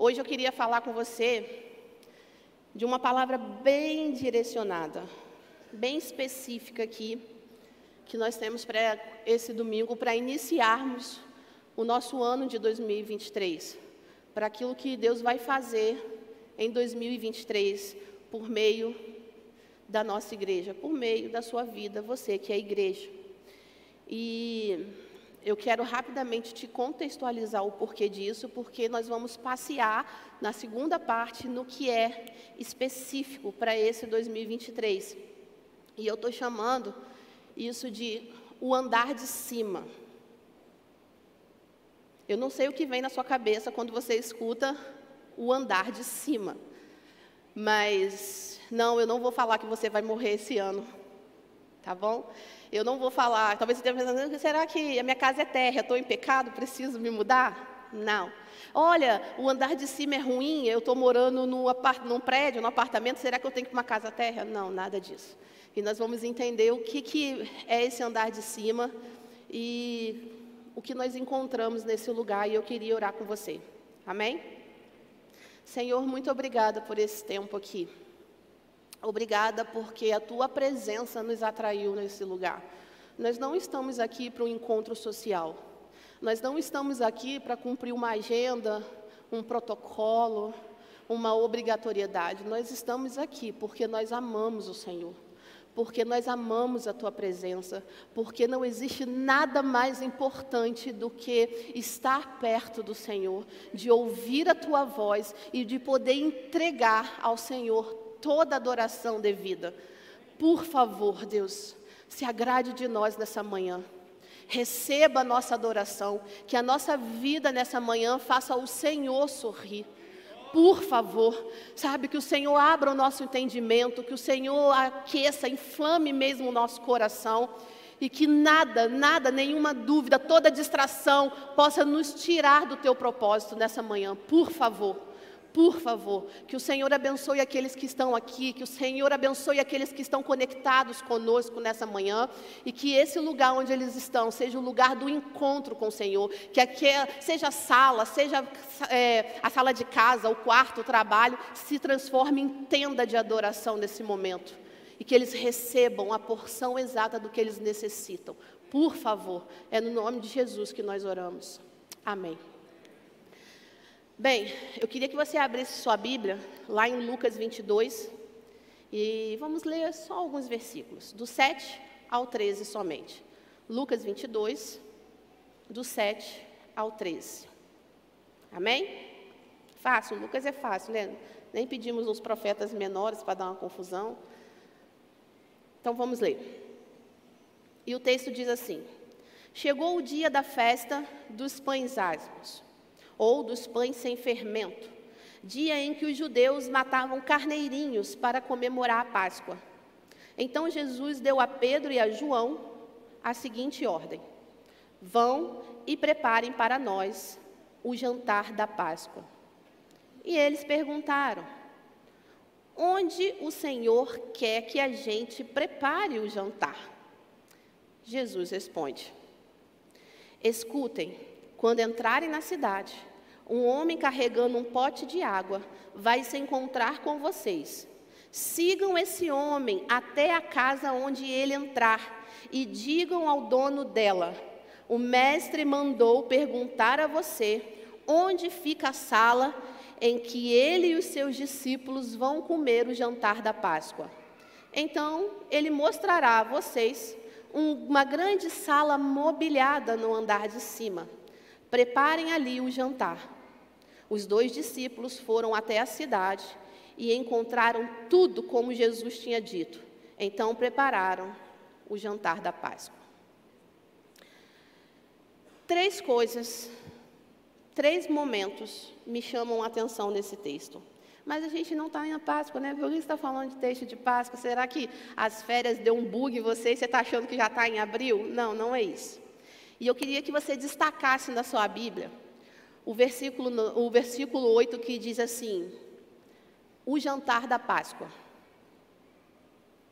Hoje eu queria falar com você de uma palavra bem direcionada, bem específica aqui, que nós temos para esse domingo para iniciarmos o nosso ano de 2023, para aquilo que Deus vai fazer em 2023 por meio da nossa igreja, por meio da sua vida, você que é igreja. E eu quero rapidamente te contextualizar o porquê disso, porque nós vamos passear na segunda parte no que é específico para esse 2023. E eu estou chamando isso de o andar de cima. Eu não sei o que vem na sua cabeça quando você escuta o andar de cima, mas não, eu não vou falar que você vai morrer esse ano, tá bom? Eu não vou falar, talvez você esteja pensando, será que a minha casa é terra, estou em pecado, preciso me mudar? Não. Olha, o andar de cima é ruim, eu estou morando num, apart num prédio, num apartamento, será que eu tenho que ir uma casa terra? Não, nada disso. E nós vamos entender o que, que é esse andar de cima e o que nós encontramos nesse lugar, e eu queria orar com você. Amém? Senhor, muito obrigada por esse tempo aqui. Obrigada porque a tua presença nos atraiu nesse lugar. Nós não estamos aqui para um encontro social. Nós não estamos aqui para cumprir uma agenda, um protocolo, uma obrigatoriedade. Nós estamos aqui porque nós amamos o Senhor. Porque nós amamos a tua presença, porque não existe nada mais importante do que estar perto do Senhor, de ouvir a tua voz e de poder entregar ao Senhor toda adoração devida. Por favor, Deus, se agrade de nós nessa manhã. Receba a nossa adoração, que a nossa vida nessa manhã faça o Senhor sorrir. Por favor, sabe, que o Senhor abra o nosso entendimento, que o Senhor aqueça, inflame mesmo o nosso coração e que nada, nada, nenhuma dúvida, toda distração possa nos tirar do teu propósito nessa manhã. Por favor. Por favor, que o Senhor abençoe aqueles que estão aqui, que o Senhor abençoe aqueles que estão conectados conosco nessa manhã e que esse lugar onde eles estão seja o lugar do encontro com o Senhor, que aqui seja a sala, seja é, a sala de casa, o quarto, o trabalho, se transforme em tenda de adoração nesse momento e que eles recebam a porção exata do que eles necessitam. Por favor, é no nome de Jesus que nós oramos. Amém. Bem, eu queria que você abrisse sua Bíblia lá em Lucas 22 e vamos ler só alguns versículos, do 7 ao 13 somente. Lucas 22, do 7 ao 13. Amém? Fácil, Lucas é fácil, né? Nem pedimos uns profetas menores para dar uma confusão. Então vamos ler. E o texto diz assim: Chegou o dia da festa dos pães asmos ou dos pães sem fermento, dia em que os judeus matavam carneirinhos para comemorar a Páscoa. Então Jesus deu a Pedro e a João a seguinte ordem: Vão e preparem para nós o jantar da Páscoa. E eles perguntaram: Onde o Senhor quer que a gente prepare o jantar? Jesus responde: Escutem, quando entrarem na cidade, um homem carregando um pote de água vai se encontrar com vocês. Sigam esse homem até a casa onde ele entrar e digam ao dono dela: O mestre mandou perguntar a você onde fica a sala em que ele e os seus discípulos vão comer o jantar da Páscoa. Então ele mostrará a vocês uma grande sala mobiliada no andar de cima. Preparem ali o jantar. Os dois discípulos foram até a cidade e encontraram tudo como Jesus tinha dito. Então prepararam o jantar da Páscoa. Três coisas, três momentos me chamam a atenção nesse texto. Mas a gente não está na Páscoa, né? Por que você está falando de texto de Páscoa? Será que as férias deu um bug em você e você está achando que já está em abril? Não, não é isso. E eu queria que você destacasse na sua Bíblia o versículo, o versículo 8 que diz assim: o jantar da Páscoa.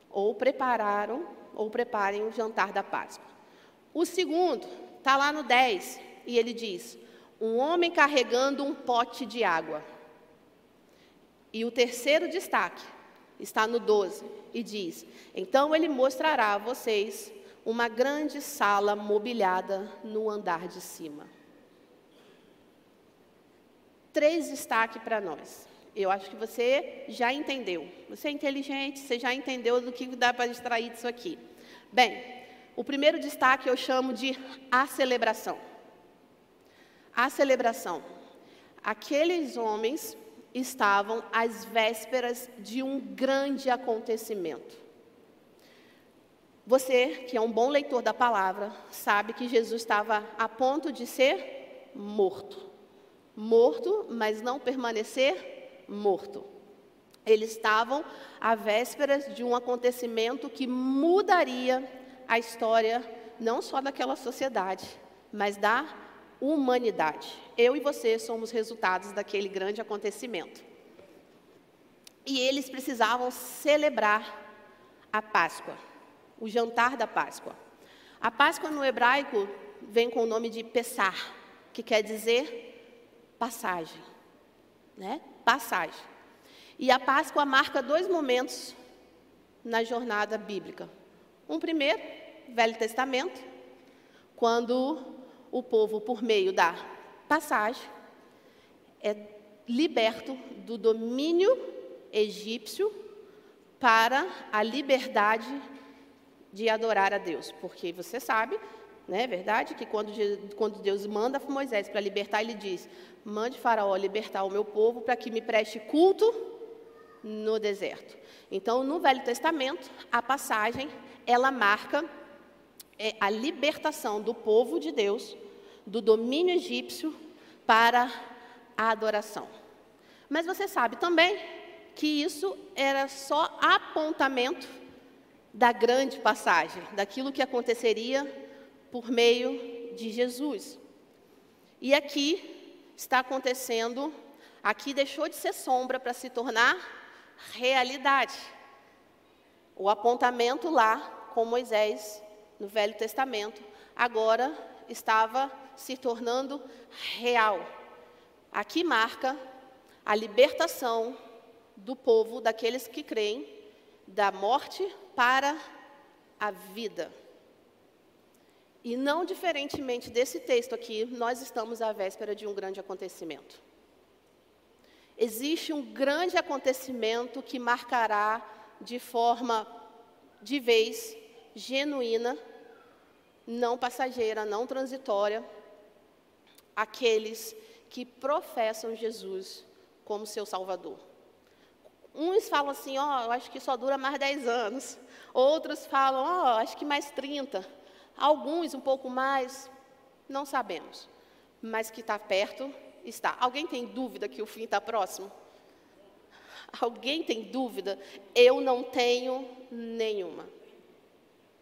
Ou prepararam, ou preparem o jantar da Páscoa. O segundo, está lá no 10, e ele diz: um homem carregando um pote de água. E o terceiro destaque está no 12 e diz: Então ele mostrará a vocês uma grande sala mobiliada no andar de cima. Três destaques para nós. Eu acho que você já entendeu. Você é inteligente, você já entendeu do que dá para extrair disso aqui. Bem, o primeiro destaque eu chamo de a celebração. A celebração. Aqueles homens estavam às vésperas de um grande acontecimento. Você, que é um bom leitor da palavra, sabe que Jesus estava a ponto de ser morto. Morto, mas não permanecer morto. Eles estavam à vésperas de um acontecimento que mudaria a história não só daquela sociedade, mas da humanidade. Eu e você somos resultados daquele grande acontecimento. E eles precisavam celebrar a Páscoa, o jantar da Páscoa. A Páscoa no hebraico vem com o nome de Pessar, que quer dizer passagem, né? Passagem. E a Páscoa marca dois momentos na jornada bíblica. Um primeiro, Velho Testamento, quando o povo, por meio da passagem, é liberto do domínio egípcio para a liberdade de adorar a Deus. Porque você sabe, não é verdade, que quando, quando Deus manda Moisés para libertar, ele diz: mande Faraó libertar o meu povo para que me preste culto no deserto. Então, no Velho Testamento, a passagem ela marca é, a libertação do povo de Deus do domínio egípcio para a adoração. Mas você sabe também que isso era só apontamento da grande passagem, daquilo que aconteceria por meio de Jesus. E aqui está acontecendo, aqui deixou de ser sombra para se tornar realidade. O apontamento lá com Moisés no Velho Testamento agora estava se tornando real. Aqui marca a libertação do povo, daqueles que creem, da morte para a vida. E não diferentemente desse texto aqui, nós estamos à véspera de um grande acontecimento. Existe um grande acontecimento que marcará de forma de vez genuína, não passageira, não transitória, aqueles que professam Jesus como seu Salvador. Uns falam assim, ó, oh, eu acho que só dura mais 10 anos. Outros falam, ó, oh, acho que mais 30. Alguns um pouco mais, não sabemos. Mas que está perto, está. Alguém tem dúvida que o fim está próximo? Alguém tem dúvida? Eu não tenho nenhuma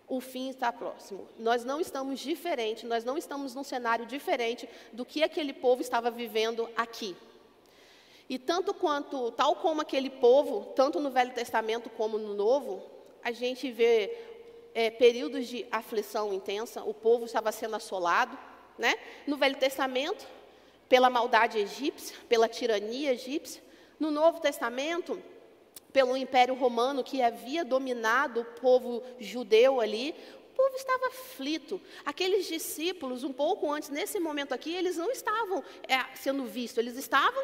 o fim está próximo. Nós não estamos diferente, nós não estamos num cenário diferente do que aquele povo estava vivendo aqui. E tanto quanto, tal como aquele povo, tanto no Velho Testamento como no Novo, a gente vê é, períodos de aflição intensa, o povo estava sendo assolado, né? No Velho Testamento, pela maldade egípcia, pela tirania egípcia. No Novo Testamento, pelo Império Romano que havia dominado o povo judeu ali, o povo estava aflito. Aqueles discípulos, um pouco antes, nesse momento aqui, eles não estavam é, sendo vistos, eles estavam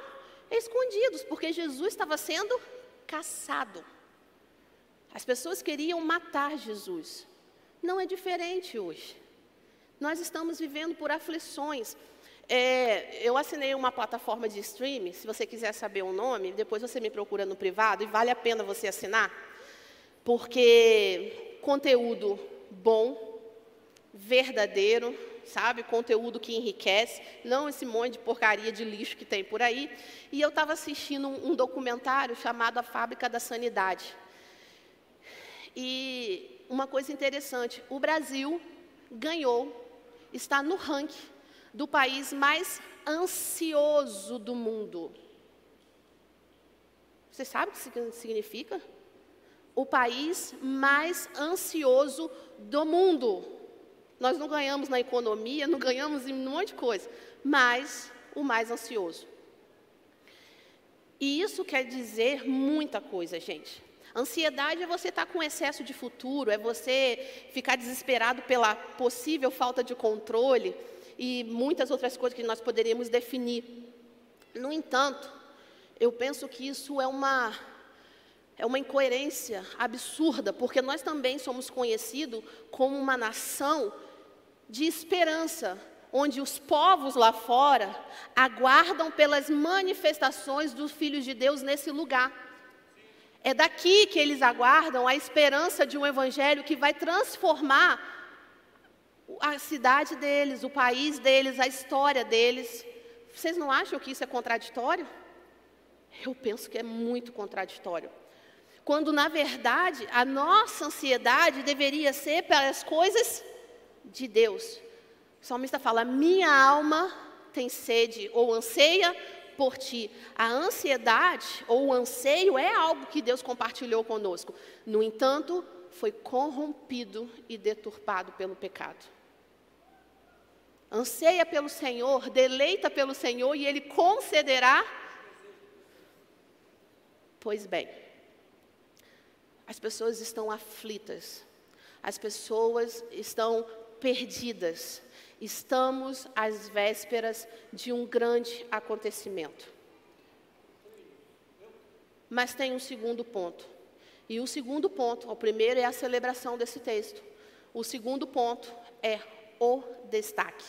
escondidos, porque Jesus estava sendo caçado. As pessoas queriam matar Jesus. Não é diferente hoje. Nós estamos vivendo por aflições. É, eu assinei uma plataforma de streaming, se você quiser saber o nome, depois você me procura no privado e vale a pena você assinar, porque conteúdo bom, verdadeiro, sabe? Conteúdo que enriquece, não esse monte de porcaria de lixo que tem por aí. E eu estava assistindo um, um documentário chamado A Fábrica da Sanidade. E uma coisa interessante, o Brasil ganhou, está no ranking do país mais ansioso do mundo. Você sabe o que significa? O país mais ansioso do mundo. Nós não ganhamos na economia, não ganhamos em um monte de coisa, mas o mais ansioso. E isso quer dizer muita coisa, gente. Ansiedade é você estar tá com excesso de futuro, é você ficar desesperado pela possível falta de controle e muitas outras coisas que nós poderíamos definir. No entanto, eu penso que isso é uma é uma incoerência absurda, porque nós também somos conhecidos como uma nação de esperança, onde os povos lá fora aguardam pelas manifestações dos filhos de Deus nesse lugar. É daqui que eles aguardam a esperança de um evangelho que vai transformar a cidade deles, o país deles, a história deles. Vocês não acham que isso é contraditório? Eu penso que é muito contraditório. Quando, na verdade, a nossa ansiedade deveria ser pelas coisas de Deus. O salmista fala: Minha alma tem sede ou anseia por ti. A ansiedade ou o anseio é algo que Deus compartilhou conosco. No entanto, foi corrompido e deturpado pelo pecado. Anseia pelo Senhor, deleita pelo Senhor e Ele concederá. Pois bem, as pessoas estão aflitas, as pessoas estão perdidas. Estamos às vésperas de um grande acontecimento. Mas tem um segundo ponto. E o segundo ponto, o primeiro é a celebração desse texto. O segundo ponto é o destaque.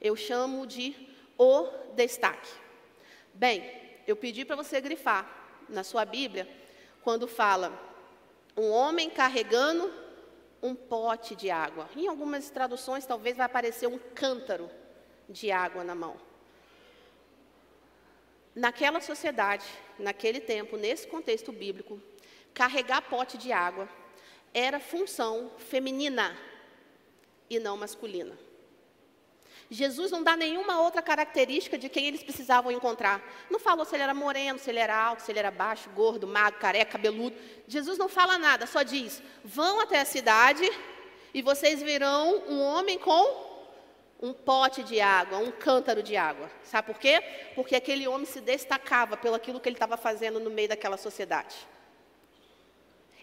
Eu chamo de o destaque. Bem, eu pedi para você grifar na sua Bíblia quando fala um homem carregando um pote de água. Em algumas traduções, talvez vai aparecer um cântaro de água na mão. Naquela sociedade, naquele tempo, nesse contexto bíblico, carregar pote de água era função feminina e não masculina. Jesus não dá nenhuma outra característica de quem eles precisavam encontrar. Não falou se ele era moreno, se ele era alto, se ele era baixo, gordo, magro, careca, cabeludo. Jesus não fala nada, só diz: vão até a cidade e vocês verão um homem com um pote de água, um cântaro de água. Sabe por quê? Porque aquele homem se destacava pelo aquilo que ele estava fazendo no meio daquela sociedade.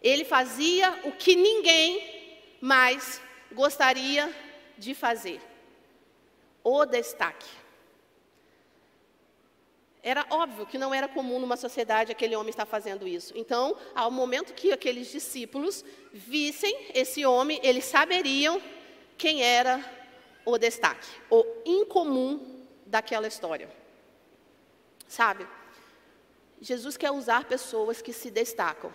Ele fazia o que ninguém mais gostaria de fazer o destaque. Era óbvio que não era comum numa sociedade aquele homem estar fazendo isso. Então, ao momento que aqueles discípulos vissem esse homem, eles saberiam quem era o destaque, o incomum daquela história. Sabe? Jesus quer usar pessoas que se destacam.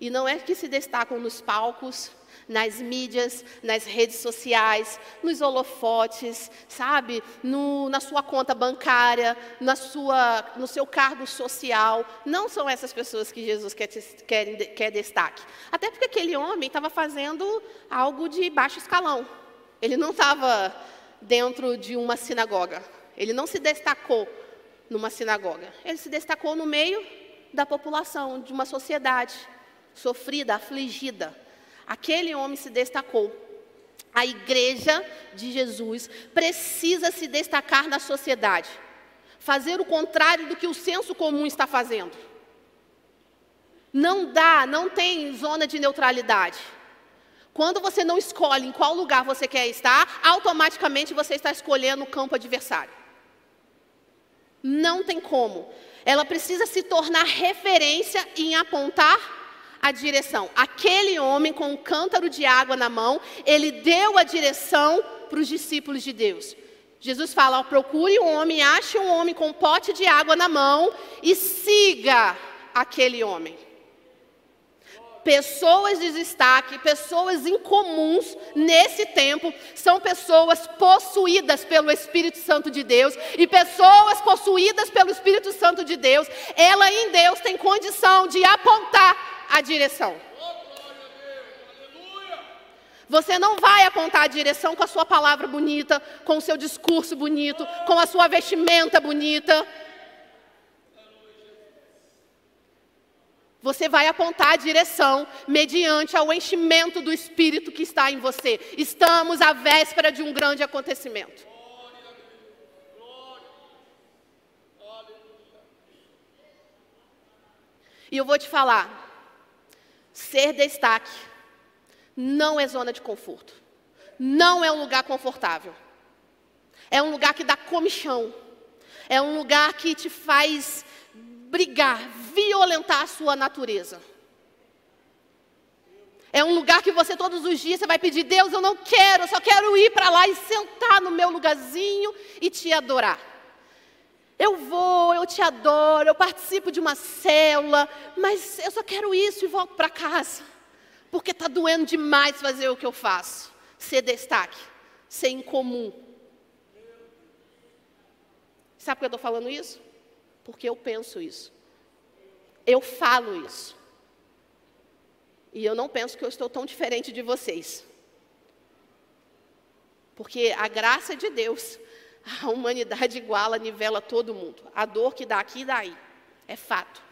E não é que se destacam nos palcos, nas mídias, nas redes sociais, nos holofotes, sabe? No, na sua conta bancária, na sua, no seu cargo social. Não são essas pessoas que Jesus quer, quer, quer destaque. Até porque aquele homem estava fazendo algo de baixo escalão. Ele não estava dentro de uma sinagoga. Ele não se destacou numa sinagoga. Ele se destacou no meio da população, de uma sociedade sofrida, afligida. Aquele homem se destacou. A igreja de Jesus precisa se destacar na sociedade, fazer o contrário do que o senso comum está fazendo. Não dá, não tem zona de neutralidade. Quando você não escolhe em qual lugar você quer estar, automaticamente você está escolhendo o campo adversário. Não tem como. Ela precisa se tornar referência em apontar a direção. Aquele homem com um cântaro de água na mão, ele deu a direção para os discípulos de Deus. Jesus fala: procure um homem, ache um homem com um pote de água na mão e siga aquele homem. Pessoas de destaque, pessoas incomuns nesse tempo, são pessoas possuídas pelo Espírito Santo de Deus. E pessoas possuídas pelo Espírito Santo de Deus, ela em Deus tem condição de apontar a direção. Você não vai apontar a direção com a sua palavra bonita, com o seu discurso bonito, com a sua vestimenta bonita. Você vai apontar a direção mediante ao enchimento do Espírito que está em você. Estamos à véspera de um grande acontecimento. E eu vou te falar: ser destaque não é zona de conforto, não é um lugar confortável, é um lugar que dá comichão, é um lugar que te faz brigar, violentar a sua natureza. É um lugar que você todos os dias você vai pedir, Deus, eu não quero, eu só quero ir para lá e sentar no meu lugarzinho e te adorar. Eu vou, eu te adoro, eu participo de uma célula, mas eu só quero isso e volto para casa. Porque está doendo demais fazer o que eu faço. Ser destaque, ser incomum. Sabe por que eu estou falando isso? Porque eu penso isso. Eu falo isso. E eu não penso que eu estou tão diferente de vocês. Porque a graça de Deus, a humanidade iguala, nivela todo mundo. A dor que dá aqui e daí. É fato.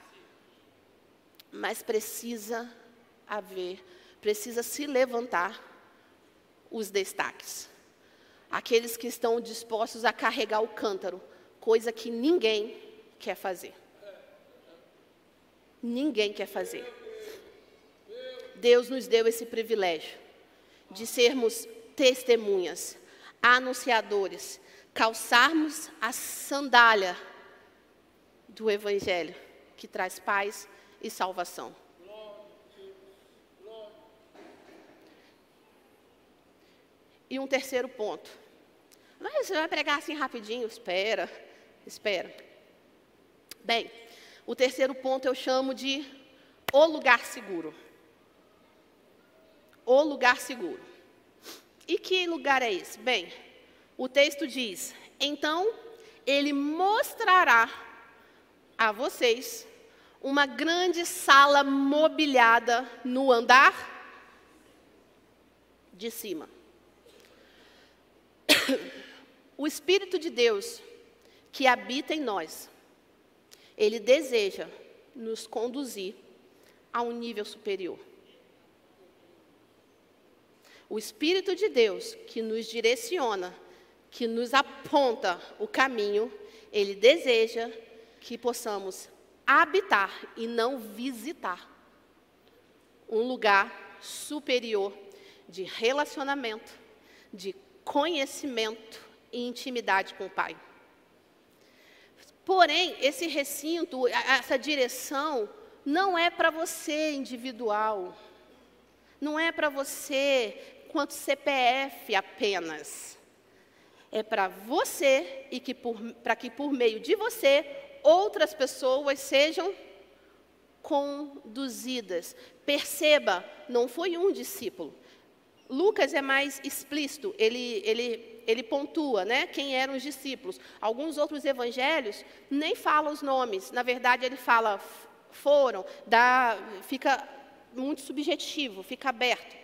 Mas precisa haver, precisa se levantar os destaques. Aqueles que estão dispostos a carregar o cântaro, coisa que ninguém quer fazer. Ninguém quer fazer. Deus nos deu esse privilégio de sermos testemunhas, anunciadores, calçarmos a sandália do Evangelho, que traz paz e salvação. E um terceiro ponto. Mas você vai pregar assim rapidinho? Espera, espera. Bem, o terceiro ponto eu chamo de o lugar seguro o lugar seguro. E que lugar é esse? Bem, o texto diz: então ele mostrará a vocês uma grande sala mobiliada no andar de cima. O Espírito de Deus que habita em nós, ele deseja nos conduzir a um nível superior. O Espírito de Deus que nos direciona, que nos aponta o caminho, ele deseja que possamos habitar e não visitar um lugar superior de relacionamento, de conhecimento e intimidade com o Pai. Porém, esse recinto, essa direção, não é para você individual, não é para você quanto CPF apenas. É para você e que para que por meio de você outras pessoas sejam conduzidas. Perceba, não foi um discípulo. Lucas é mais explícito, ele, ele, ele pontua né, quem eram os discípulos. Alguns outros evangelhos nem falam os nomes, na verdade, ele fala foram, dá, fica muito subjetivo, fica aberto.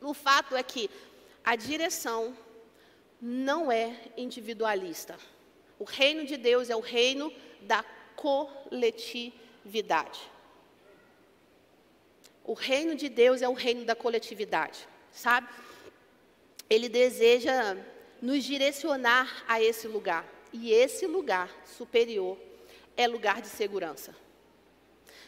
O fato é que a direção não é individualista. O reino de Deus é o reino da coletividade. O reino de Deus é o reino da coletividade, sabe? Ele deseja nos direcionar a esse lugar. E esse lugar superior é lugar de segurança.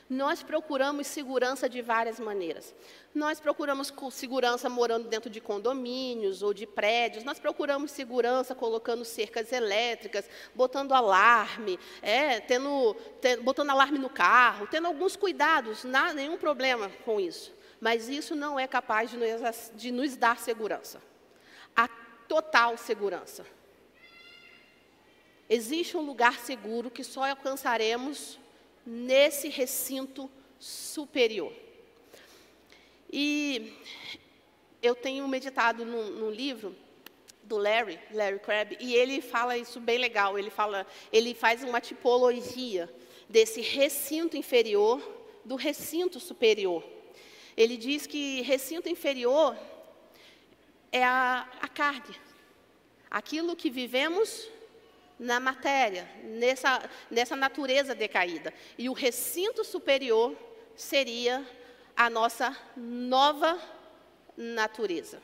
Nós procuramos segurança de várias maneiras. Nós procuramos segurança morando dentro de condomínios ou de prédios. Nós procuramos segurança colocando cercas elétricas, botando alarme, é, tendo, botando alarme no carro, tendo alguns cuidados, não nenhum problema com isso. Mas isso não é capaz de nos, de nos dar segurança. A total segurança. Existe um lugar seguro que só alcançaremos nesse recinto superior. E eu tenho meditado num, num livro do Larry, Larry Crabb, e ele fala isso bem legal. Ele fala, ele faz uma tipologia desse recinto inferior do recinto superior. Ele diz que recinto inferior é a, a carne, aquilo que vivemos na matéria, nessa, nessa natureza decaída. E o recinto superior seria a nossa nova natureza.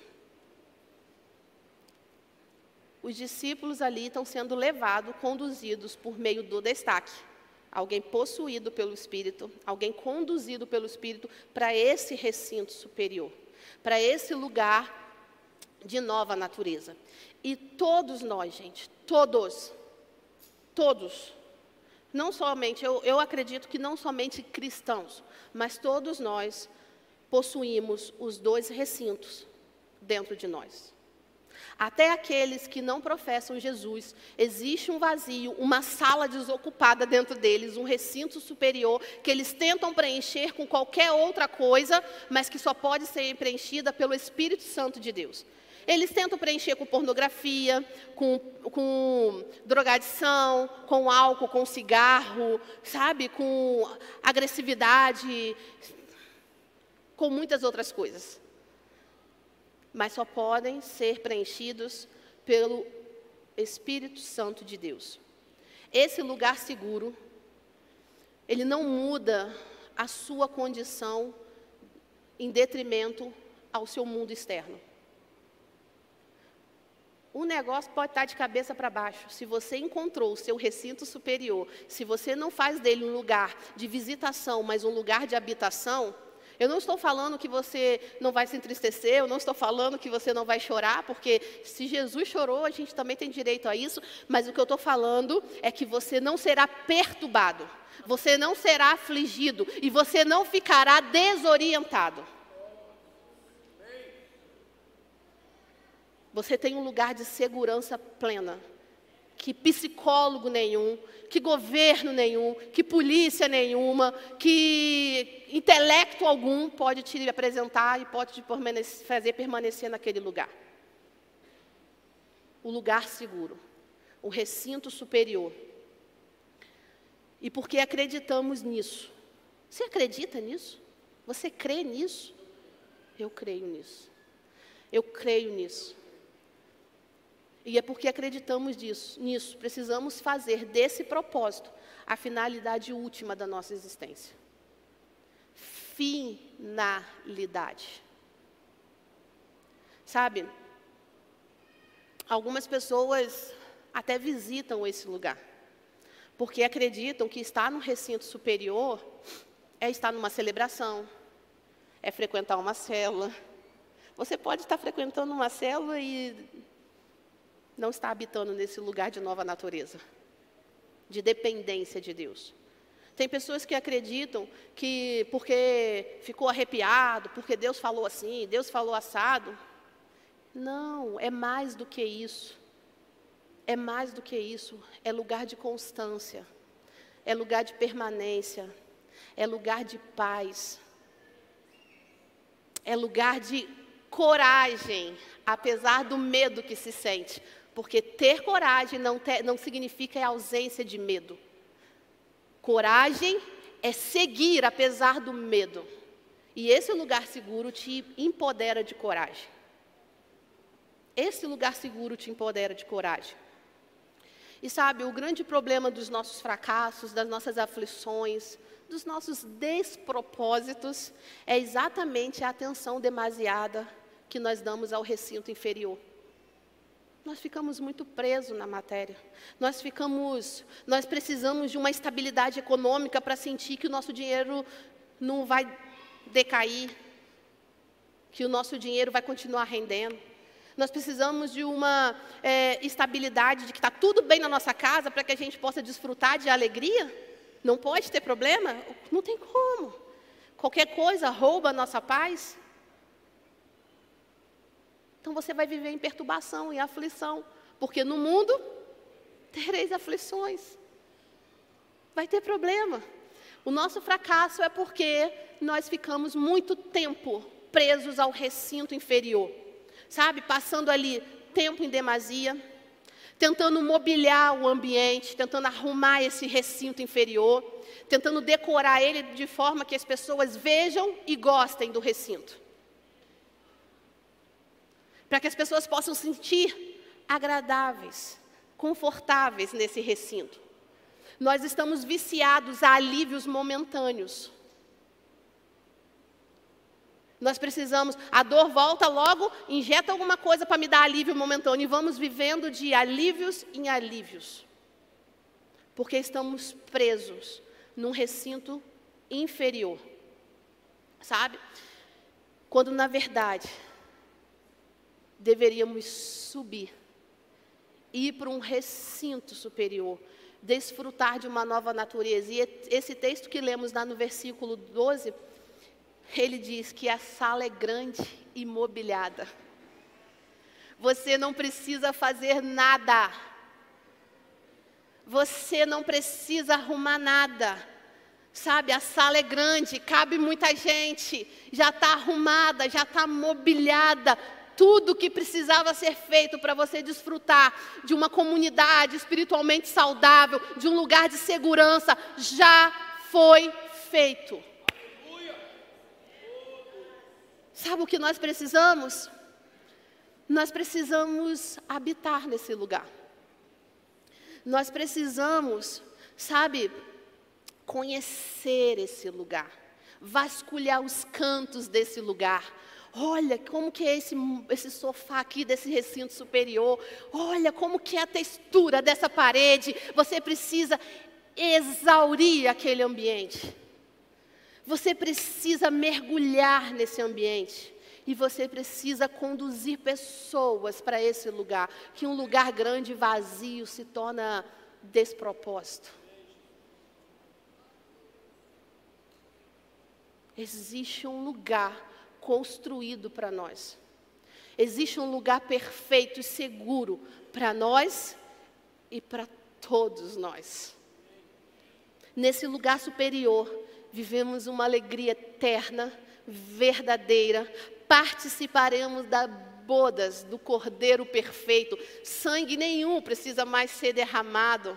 Os discípulos ali estão sendo levados, conduzidos por meio do destaque, alguém possuído pelo Espírito, alguém conduzido pelo Espírito para esse recinto superior, para esse lugar de nova natureza. E todos nós, gente, todos, todos, não somente, eu, eu acredito que não somente cristãos, mas todos nós possuímos os dois recintos dentro de nós. Até aqueles que não professam Jesus, existe um vazio, uma sala desocupada dentro deles, um recinto superior que eles tentam preencher com qualquer outra coisa, mas que só pode ser preenchida pelo Espírito Santo de Deus. Eles tentam preencher com pornografia, com, com drogadição, com álcool, com cigarro, sabe, com agressividade, com muitas outras coisas mas só podem ser preenchidos pelo Espírito Santo de Deus. Esse lugar seguro, ele não muda a sua condição em detrimento ao seu mundo externo. O negócio pode estar de cabeça para baixo. Se você encontrou o seu recinto superior, se você não faz dele um lugar de visitação, mas um lugar de habitação, eu não estou falando que você não vai se entristecer, eu não estou falando que você não vai chorar, porque se Jesus chorou, a gente também tem direito a isso, mas o que eu estou falando é que você não será perturbado, você não será afligido e você não ficará desorientado. Você tem um lugar de segurança plena que psicólogo nenhum, que governo nenhum, que polícia nenhuma, que intelecto algum pode te apresentar e pode te fazer permanecer naquele lugar. O lugar seguro, o recinto superior. E porque acreditamos nisso. Você acredita nisso? Você crê nisso? Eu creio nisso. Eu creio nisso. E é porque acreditamos disso, nisso, precisamos fazer desse propósito a finalidade última da nossa existência. Finalidade. Sabe, algumas pessoas até visitam esse lugar, porque acreditam que estar no recinto superior é estar numa celebração, é frequentar uma célula. Você pode estar frequentando uma célula e não está habitando nesse lugar de nova natureza, de dependência de Deus. Tem pessoas que acreditam que porque ficou arrepiado, porque Deus falou assim, Deus falou assado. Não, é mais do que isso. É mais do que isso. É lugar de constância, é lugar de permanência, é lugar de paz, é lugar de coragem, apesar do medo que se sente. Porque ter coragem não, te, não significa ausência de medo. Coragem é seguir apesar do medo. E esse lugar seguro te empodera de coragem. Esse lugar seguro te empodera de coragem. E sabe, o grande problema dos nossos fracassos, das nossas aflições, dos nossos despropósitos, é exatamente a atenção demasiada que nós damos ao recinto inferior. Nós ficamos muito presos na matéria. Nós ficamos, nós precisamos de uma estabilidade econômica para sentir que o nosso dinheiro não vai decair, que o nosso dinheiro vai continuar rendendo. Nós precisamos de uma é, estabilidade, de que está tudo bem na nossa casa para que a gente possa desfrutar de alegria. Não pode ter problema? Não tem como. Qualquer coisa rouba a nossa paz. Então você vai viver em perturbação, em aflição, porque no mundo tereis aflições. Vai ter problema. O nosso fracasso é porque nós ficamos muito tempo presos ao recinto inferior. Sabe, passando ali tempo em demasia, tentando mobiliar o ambiente, tentando arrumar esse recinto inferior, tentando decorar ele de forma que as pessoas vejam e gostem do recinto para que as pessoas possam sentir agradáveis, confortáveis nesse recinto. Nós estamos viciados a alívios momentâneos. Nós precisamos, a dor volta logo, injeta alguma coisa para me dar alívio momentâneo e vamos vivendo de alívios em alívios. porque estamos presos num recinto inferior. Sabe? Quando na verdade deveríamos subir, ir para um recinto superior, desfrutar de uma nova natureza. E esse texto que lemos lá no versículo 12, ele diz que a sala é grande e mobiliada. Você não precisa fazer nada. Você não precisa arrumar nada. Sabe, a sala é grande, cabe muita gente, já está arrumada, já está mobiliada. Tudo que precisava ser feito para você desfrutar de uma comunidade espiritualmente saudável, de um lugar de segurança, já foi feito. Sabe o que nós precisamos? Nós precisamos habitar nesse lugar. Nós precisamos, sabe, conhecer esse lugar, vasculhar os cantos desse lugar. Olha como que é esse, esse sofá aqui desse recinto superior. Olha como que é a textura dessa parede. Você precisa exaurir aquele ambiente. Você precisa mergulhar nesse ambiente. E você precisa conduzir pessoas para esse lugar, que um lugar grande e vazio se torna despropósito. Existe um lugar construído para nós. Existe um lugar perfeito e seguro para nós e para todos nós. Nesse lugar superior, vivemos uma alegria eterna, verdadeira, participaremos das bodas do Cordeiro perfeito. Sangue nenhum precisa mais ser derramado.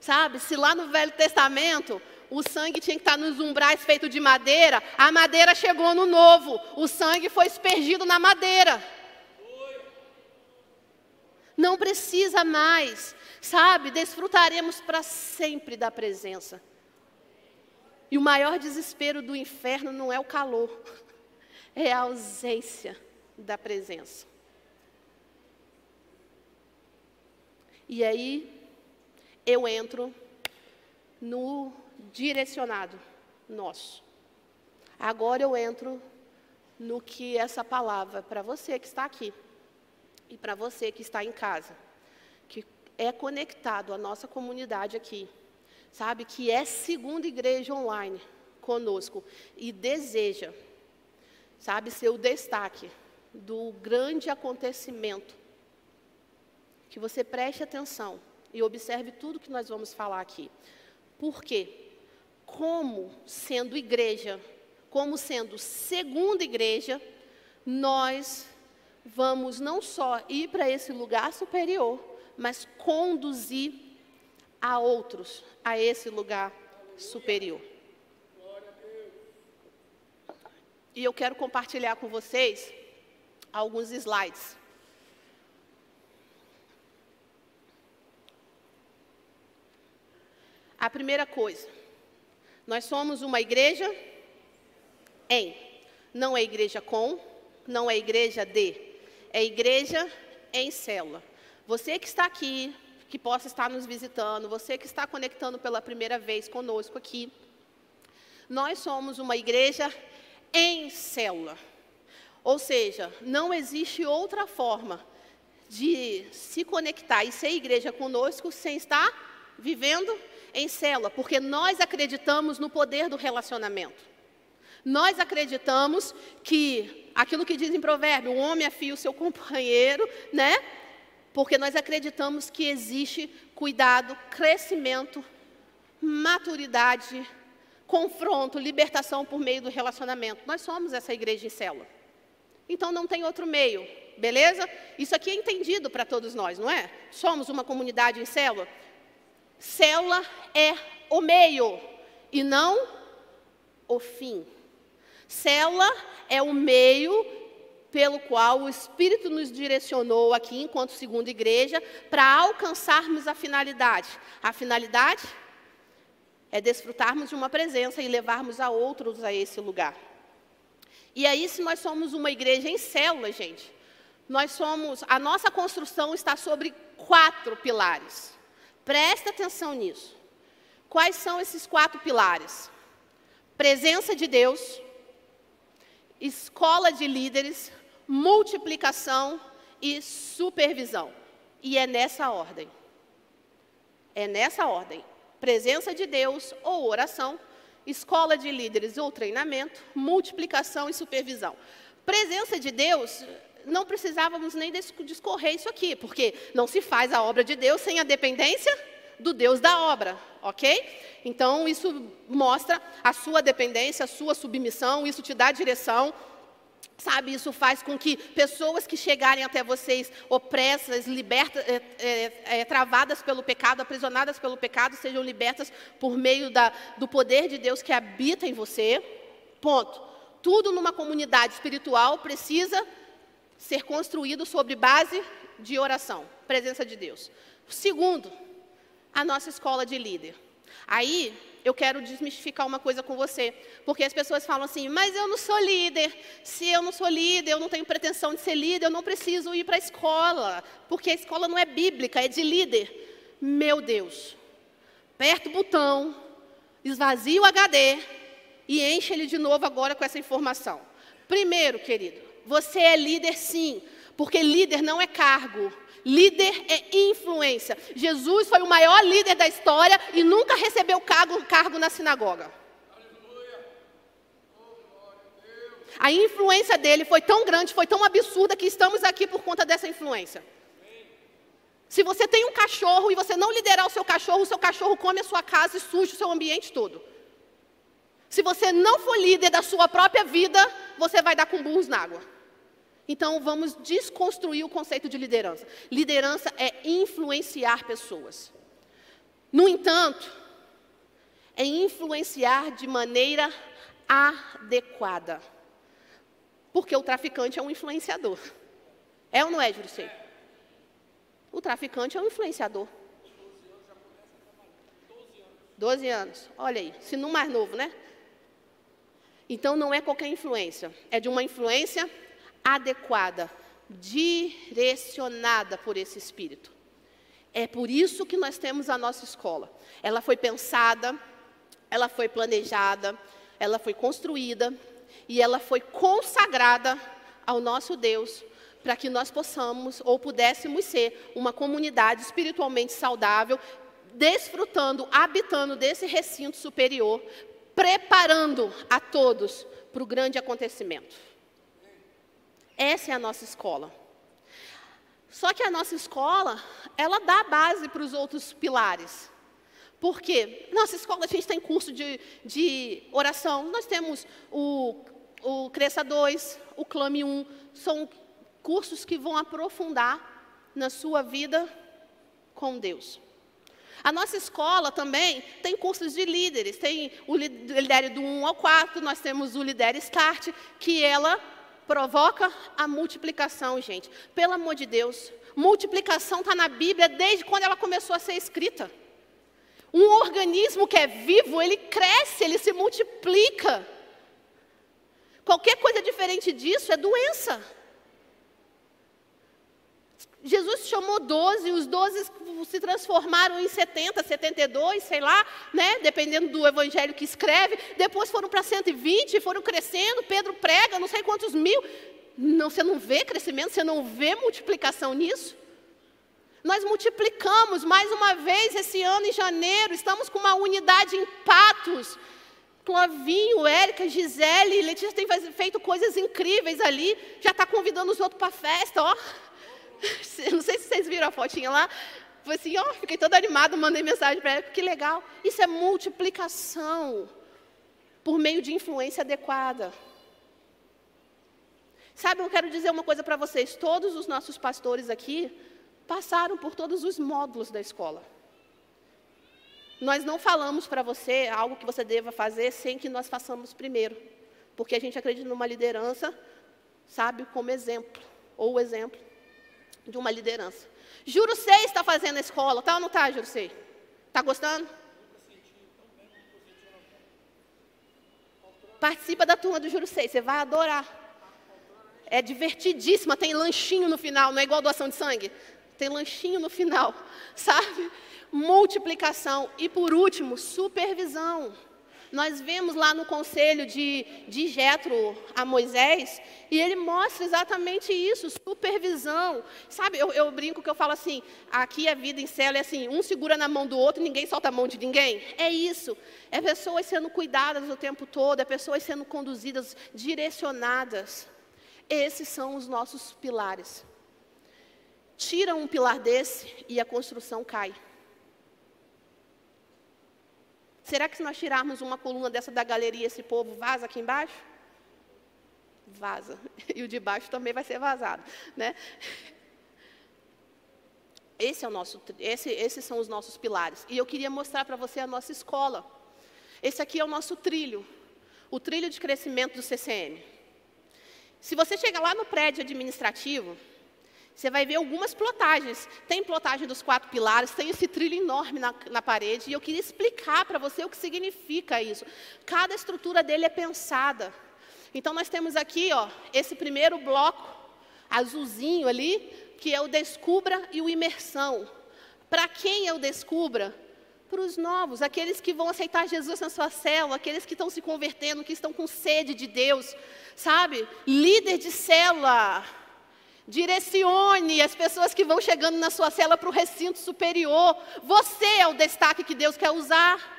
Sabe, se lá no Velho Testamento o sangue tinha que estar nos umbrais feitos de madeira, a madeira chegou no novo, o sangue foi espergido na madeira. Não precisa mais, sabe? Desfrutaremos para sempre da presença. E o maior desespero do inferno não é o calor, é a ausência da presença. E aí eu entro no direcionado nosso. Agora eu entro no que essa palavra para você que está aqui e para você que está em casa, que é conectado à nossa comunidade aqui, sabe que é segunda igreja online conosco e deseja sabe, ser o destaque do grande acontecimento. Que você preste atenção e observe tudo que nós vamos falar aqui. Por quê? Como sendo igreja, como sendo segunda igreja, nós vamos não só ir para esse lugar superior, mas conduzir a outros a esse lugar superior. E eu quero compartilhar com vocês alguns slides. A primeira coisa, nós somos uma igreja em, não é igreja com, não é igreja de, é igreja em célula. Você que está aqui, que possa estar nos visitando, você que está conectando pela primeira vez conosco aqui, nós somos uma igreja em célula. Ou seja, não existe outra forma de se conectar e ser igreja conosco sem estar vivendo em célula, porque nós acreditamos no poder do relacionamento. Nós acreditamos que aquilo que diz em provérbio, o homem afia o seu companheiro, né? Porque nós acreditamos que existe cuidado, crescimento, maturidade, confronto, libertação por meio do relacionamento. Nós somos essa igreja em célula. Então não tem outro meio, beleza? Isso aqui é entendido para todos nós, não é? Somos uma comunidade em célula. Célula é o meio e não o fim. Célula é o meio pelo qual o Espírito nos direcionou aqui, enquanto segunda igreja, para alcançarmos a finalidade. A finalidade é desfrutarmos de uma presença e levarmos a outros a esse lugar. E aí, se nós somos uma igreja em célula, gente, nós somos, a nossa construção está sobre quatro pilares. Presta atenção nisso. Quais são esses quatro pilares? Presença de Deus, escola de líderes, multiplicação e supervisão. E é nessa ordem. É nessa ordem. Presença de Deus ou oração, escola de líderes ou treinamento, multiplicação e supervisão. Presença de Deus, não precisávamos nem discorrer isso aqui, porque não se faz a obra de Deus sem a dependência do Deus da obra, ok? Então, isso mostra a sua dependência, a sua submissão, isso te dá direção, Sabe, isso faz com que pessoas que chegarem até vocês opressas, libertas, é, é, é, travadas pelo pecado, aprisionadas pelo pecado, sejam libertas por meio da, do poder de Deus que habita em você. Ponto. Tudo numa comunidade espiritual precisa ser construído sobre base de oração, presença de Deus. Segundo, a nossa escola de líder. Aí, eu quero desmistificar uma coisa com você. Porque as pessoas falam assim, mas eu não sou líder. Se eu não sou líder, eu não tenho pretensão de ser líder, eu não preciso ir para a escola. Porque a escola não é bíblica, é de líder. Meu Deus. Aperta o botão, esvazia o HD e enche ele de novo agora com essa informação. Primeiro, querido, você é líder sim, porque líder não é cargo. Líder é influência. Jesus foi o maior líder da história e nunca recebeu cargo, cargo na sinagoga. A influência dele foi tão grande, foi tão absurda que estamos aqui por conta dessa influência. Se você tem um cachorro e você não liderar o seu cachorro, o seu cachorro come a sua casa e suja o seu ambiente todo. Se você não for líder da sua própria vida, você vai dar com burros na água. Então vamos desconstruir o conceito de liderança. Liderança é influenciar pessoas. No entanto, é influenciar de maneira adequada. Porque o traficante é um influenciador. É ou não é, Juricei? O traficante é um influenciador. 12 anos. Olha aí, se não mais novo, né? Então não é qualquer influência, é de uma influência adequada, direcionada por esse Espírito. É por isso que nós temos a nossa escola. Ela foi pensada, ela foi planejada, ela foi construída e ela foi consagrada ao nosso Deus para que nós possamos ou pudéssemos ser uma comunidade espiritualmente saudável, desfrutando, habitando desse recinto superior, preparando a todos para o grande acontecimento. Essa é a nossa escola. Só que a nossa escola, ela dá base para os outros pilares. Por quê? Nossa escola, a gente tem curso de, de oração, nós temos o, o Cresça 2, o Clame 1, são cursos que vão aprofundar na sua vida com Deus. A nossa escola também tem cursos de líderes, tem o Lidere do 1 ao 4, nós temos o Lidere Start, que ela provoca a multiplicação, gente. Pelo amor de Deus, multiplicação está na Bíblia desde quando ela começou a ser escrita. Um organismo que é vivo, ele cresce, ele se multiplica. Qualquer coisa diferente disso é doença. Jesus chamou 12, os 12 se transformaram em 70, 72, sei lá, né? dependendo do evangelho que escreve. Depois foram para 120, foram crescendo. Pedro prega, não sei quantos mil. Não, você não vê crescimento, você não vê multiplicação nisso? Nós multiplicamos mais uma vez esse ano em janeiro, estamos com uma unidade em Patos. Clovinho, Érica, Gisele, Letícia tem feito coisas incríveis ali, já está convidando os outros para a festa, ó. Não sei se vocês viram a fotinha lá. Foi assim, ó, fiquei toda animada, mandei mensagem para ela, que legal. Isso é multiplicação por meio de influência adequada. Sabe, eu quero dizer uma coisa para vocês. Todos os nossos pastores aqui passaram por todos os módulos da escola. Nós não falamos para você algo que você deva fazer sem que nós façamos primeiro. Porque a gente acredita numa liderança, sabe, como exemplo, ou exemplo de uma liderança. Juro Sei está fazendo a escola, tá ou não tá, Juro Sei? Está gostando? Participa da turma do Juro Sei, você vai adorar. É divertidíssima, tem lanchinho no final, não é igual doação de sangue. tem lanchinho no final, sabe? Multiplicação. E por último, supervisão. Nós vemos lá no conselho de, de Jetro a Moisés, e ele mostra exatamente isso, supervisão. Sabe, eu, eu, brinco que eu falo assim, aqui a vida em célula é assim, um segura na mão do outro, ninguém solta a mão de ninguém. É isso. É pessoas sendo cuidadas o tempo todo, é pessoas sendo conduzidas, direcionadas. Esses são os nossos pilares. Tira um pilar desse e a construção cai. Será que se nós tirarmos uma coluna dessa da galeria, esse povo vaza aqui embaixo? Vaza. E o de baixo também vai ser vazado, né? Esse é o nosso, esse, esses são os nossos pilares. E eu queria mostrar para você a nossa escola. Esse aqui é o nosso trilho, o trilho de crescimento do CCM. Se você chegar lá no prédio administrativo, você vai ver algumas plotagens. Tem plotagem dos quatro pilares, tem esse trilho enorme na, na parede. E eu queria explicar para você o que significa isso. Cada estrutura dele é pensada. Então, nós temos aqui ó, esse primeiro bloco, azulzinho ali, que é o Descubra e o Imersão. Para quem é o Descubra? Para os novos, aqueles que vão aceitar Jesus na sua célula, aqueles que estão se convertendo, que estão com sede de Deus, sabe? Líder de célula, Direcione as pessoas que vão chegando na sua cela para o recinto superior. Você é o destaque que Deus quer usar.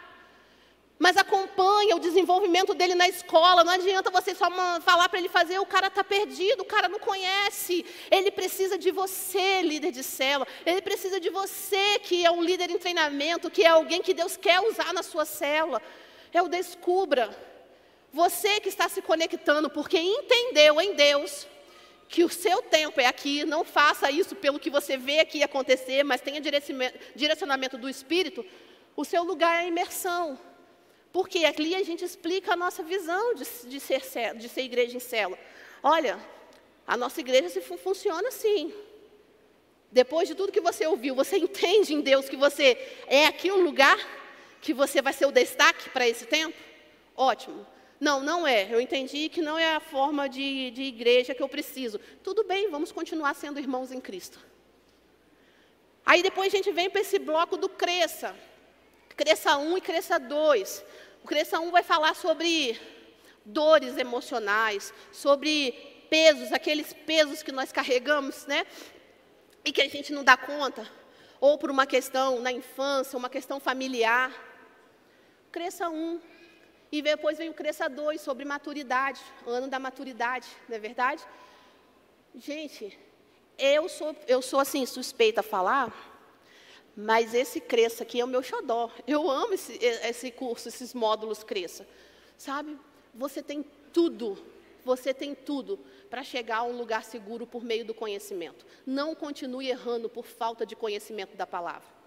Mas acompanha o desenvolvimento dele na escola. Não adianta você só falar para ele fazer, o cara está perdido, o cara não conhece. Ele precisa de você, líder de célula. Ele precisa de você, que é um líder em treinamento, que é alguém que Deus quer usar na sua célula. É o descubra. Você que está se conectando porque entendeu em Deus que o seu tempo é aqui, não faça isso pelo que você vê aqui acontecer, mas tenha direcionamento do Espírito, o seu lugar é imersão. Porque ali a gente explica a nossa visão de, de, ser, de ser igreja em célula. Olha, a nossa igreja se funciona assim. Depois de tudo que você ouviu, você entende em Deus que você é aqui um lugar que você vai ser o destaque para esse tempo? Ótimo. Não, não é. Eu entendi que não é a forma de, de igreja que eu preciso. Tudo bem, vamos continuar sendo irmãos em Cristo. Aí depois a gente vem para esse bloco do Cresça. Cresça 1 e Cresça 2. O Cresça 1 vai falar sobre dores emocionais, sobre pesos, aqueles pesos que nós carregamos, né? E que a gente não dá conta. Ou por uma questão na infância, uma questão familiar. Cresça 1 e depois vem o Cresça 2 sobre maturidade, ano da maturidade, não é verdade? Gente, eu sou, eu sou assim, suspeita a falar, mas esse Cresça aqui é o meu xodó. Eu amo esse, esse curso, esses módulos Cresça. Sabe? Você tem tudo, você tem tudo para chegar a um lugar seguro por meio do conhecimento. Não continue errando por falta de conhecimento da palavra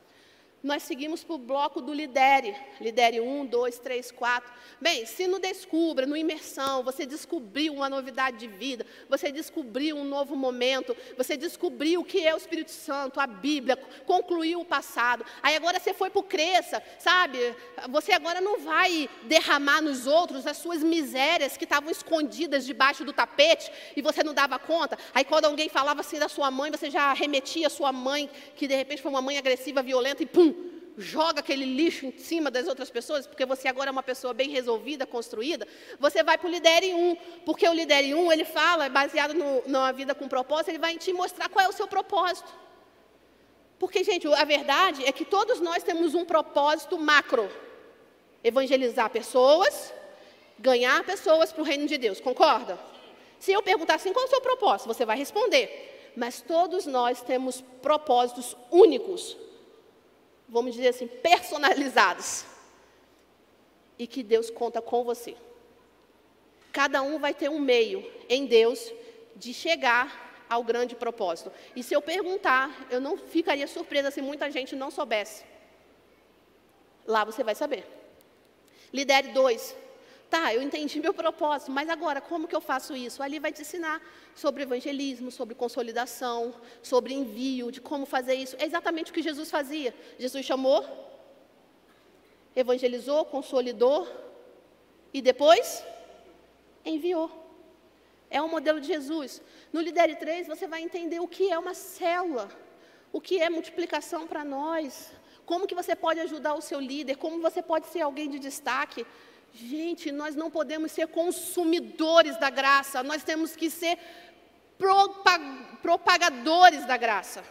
nós seguimos para o bloco do lidere. Lidere um, dois, três, quatro. Bem, se no Descubra, no Imersão, você descobriu uma novidade de vida, você descobriu um novo momento, você descobriu o que é o Espírito Santo, a Bíblia, concluiu o passado. Aí agora você foi para o Cresça, sabe? Você agora não vai derramar nos outros as suas misérias que estavam escondidas debaixo do tapete e você não dava conta. Aí quando alguém falava assim da sua mãe, você já remetia a sua mãe, que de repente foi uma mãe agressiva, violenta, e pum, joga aquele lixo em cima das outras pessoas, porque você agora é uma pessoa bem resolvida, construída, você vai para o Lidere 1, porque o Lidere 1, ele fala, baseado no, numa vida com propósito, ele vai te mostrar qual é o seu propósito. Porque, gente, a verdade é que todos nós temos um propósito macro. Evangelizar pessoas, ganhar pessoas para o reino de Deus, concorda? Se eu perguntar assim, qual é o seu propósito? Você vai responder. Mas todos nós temos propósitos únicos vamos dizer assim, personalizados. E que Deus conta com você. Cada um vai ter um meio em Deus de chegar ao grande propósito. E se eu perguntar, eu não ficaria surpresa se muita gente não soubesse. Lá você vai saber. Lidere dois. Tá, eu entendi meu propósito, mas agora como que eu faço isso? Ali vai te ensinar sobre evangelismo, sobre consolidação, sobre envio, de como fazer isso. É exatamente o que Jesus fazia. Jesus chamou, evangelizou, consolidou e depois enviou. É o modelo de Jesus. No Lidere 3 você vai entender o que é uma célula. O que é multiplicação para nós? Como que você pode ajudar o seu líder? Como você pode ser alguém de destaque? Gente, nós não podemos ser consumidores da graça, nós temos que ser propagadores da graça.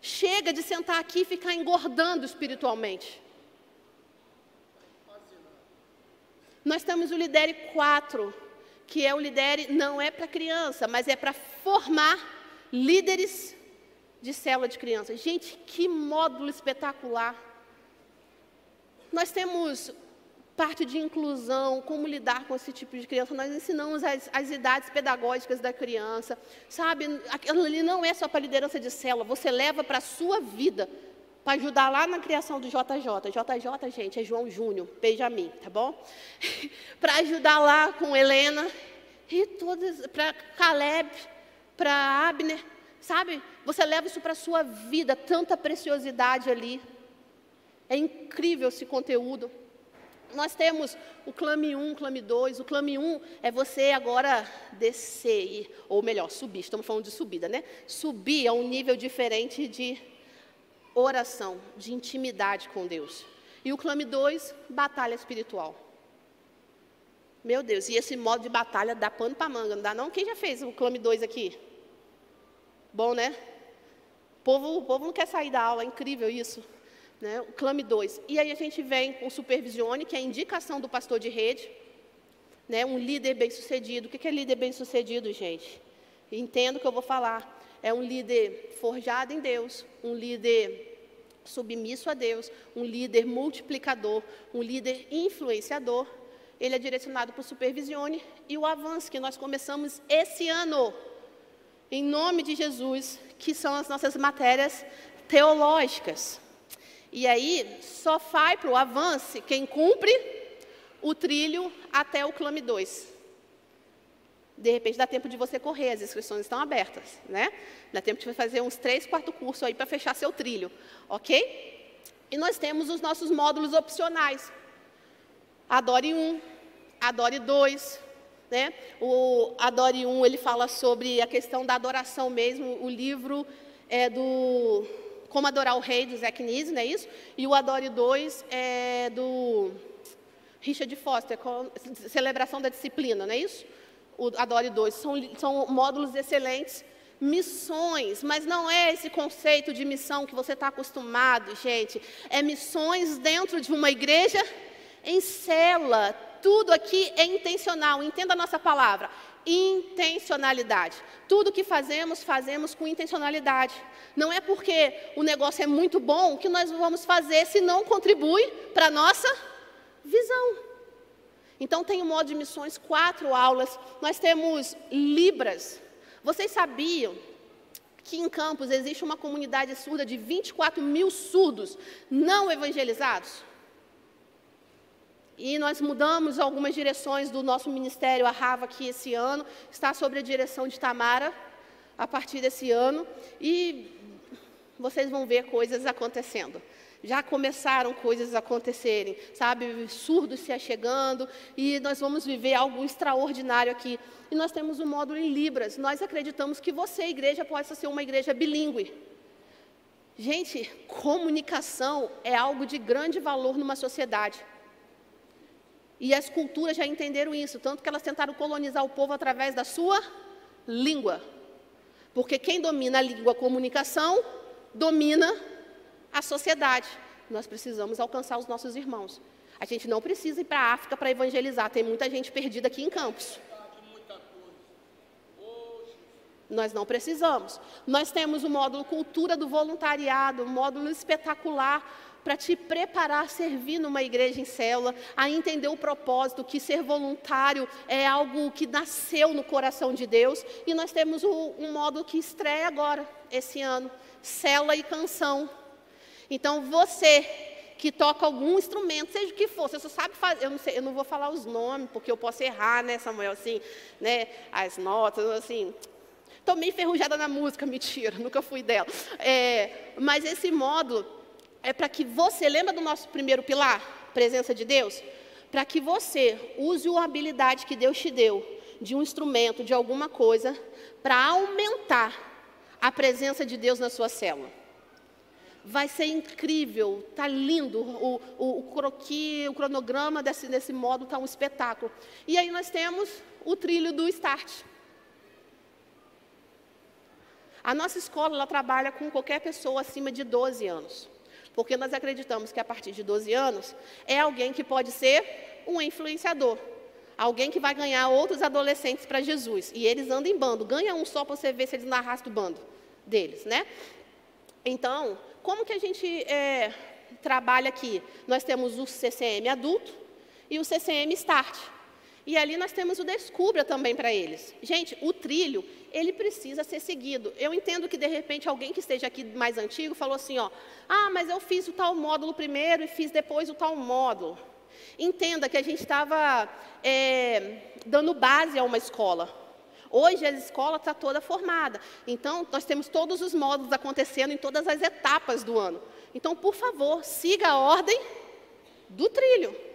Chega de sentar aqui e ficar engordando espiritualmente. Nós temos o Lidere 4, que é o Lidere, não é para criança, mas é para formar líderes de célula de crianças. Gente, que módulo espetacular! Nós temos parte de inclusão, como lidar com esse tipo de criança. Nós ensinamos as, as idades pedagógicas da criança, sabe? Aquilo ali não é só para liderança de célula, você leva para a sua vida, para ajudar lá na criação do JJ. JJ, gente, é João Júnior, Benjamin, tá bom? para ajudar lá com Helena, e todas, para Caleb, para Abner, sabe? Você leva isso para a sua vida, tanta preciosidade ali. É incrível esse conteúdo. Nós temos o clame 1, clame 2. O clame 1 é você agora descer, ou melhor, subir. Estamos falando de subida, né? Subir a um nível diferente de oração, de intimidade com Deus. E o clame 2, batalha espiritual. Meu Deus, e esse modo de batalha dá pano para manga, não dá não? Quem já fez o clame 2 aqui? Bom, né? O povo, o povo não quer sair da aula, é incrível isso né, o Clame 2. E aí a gente vem com Supervisione, que é a indicação do pastor de rede, né, um líder bem-sucedido. O que é líder bem-sucedido, gente? Entendo o que eu vou falar. É um líder forjado em Deus, um líder submisso a Deus, um líder multiplicador, um líder influenciador. Ele é direcionado para o Supervisione e o Avance, que nós começamos esse ano, em nome de Jesus, que são as nossas matérias teológicas. E aí só vai para o avance quem cumpre o trilho até o clame 2. De repente dá tempo de você correr, as inscrições estão abertas, né? Dá tempo de você fazer uns três, quatro cursos aí para fechar seu trilho, ok? E nós temos os nossos módulos opcionais. Adore 1, Adore 2, né? O Adore 1, ele fala sobre a questão da adoração mesmo, o livro é do como Adorar o Rei, do Zack Nise, não é isso? E o Adore 2 é do Richard Foster, Celebração da Disciplina, não é isso? O Adore 2. São, são módulos excelentes. Missões, mas não é esse conceito de missão que você está acostumado, gente. É missões dentro de uma igreja em célula. Tudo aqui é intencional. Entenda a nossa palavra intencionalidade. Tudo que fazemos, fazemos com intencionalidade. Não é porque o negócio é muito bom que nós vamos fazer se não contribui para a nossa visão. Então, tem o modo de missões, quatro aulas. Nós temos Libras. Vocês sabiam que em Campos existe uma comunidade surda de 24 mil surdos não evangelizados? E nós mudamos algumas direções do nosso ministério, a Rava, aqui esse ano, está sob a direção de Tamara, a partir desse ano, e vocês vão ver coisas acontecendo. Já começaram coisas a acontecerem, sabe? Surdos se achegando, e nós vamos viver algo extraordinário aqui. E nós temos um módulo em Libras. Nós acreditamos que você, igreja, possa ser uma igreja bilíngue. Gente, comunicação é algo de grande valor numa sociedade. E as culturas já entenderam isso, tanto que elas tentaram colonizar o povo através da sua língua. Porque quem domina a língua, a comunicação, domina a sociedade. Nós precisamos alcançar os nossos irmãos. A gente não precisa ir para a África para evangelizar, tem muita gente perdida aqui em Campos. Nós não precisamos. Nós temos o módulo Cultura do Voluntariado, um módulo espetacular para te preparar a servir numa igreja em célula, a entender o propósito, que ser voluntário é algo que nasceu no coração de Deus. E nós temos um, módulo que estreia agora, esse ano, célula e canção. Então, você que toca algum instrumento, seja o que for, você só sabe fazer, eu não, sei, eu não vou falar os nomes, porque eu posso errar, né, Samuel, assim, né, as notas, assim, estou meio enferrujada na música, mentira, nunca fui dela, é, mas esse módulo, é para que você, lembra do nosso primeiro pilar, presença de Deus? Para que você use uma habilidade que Deus te deu, de um instrumento, de alguma coisa, para aumentar a presença de Deus na sua célula. Vai ser incrível, tá lindo o, o, o croqui, o cronograma desse, desse módulo, tá um espetáculo. E aí nós temos o trilho do start. A nossa escola ela trabalha com qualquer pessoa acima de 12 anos. Porque nós acreditamos que a partir de 12 anos é alguém que pode ser um influenciador. Alguém que vai ganhar outros adolescentes para Jesus. E eles andam em bando. Ganha um só para você ver se eles não arrastam o bando deles, né? Então, como que a gente é, trabalha aqui? Nós temos o CCM adulto e o CCM Start. E ali nós temos o Descubra também para eles. Gente, o trilho, ele precisa ser seguido. Eu entendo que, de repente, alguém que esteja aqui mais antigo falou assim, ó, ah, mas eu fiz o tal módulo primeiro e fiz depois o tal módulo. Entenda que a gente estava é, dando base a uma escola. Hoje a escola está toda formada. Então, nós temos todos os módulos acontecendo em todas as etapas do ano. Então, por favor, siga a ordem do trilho.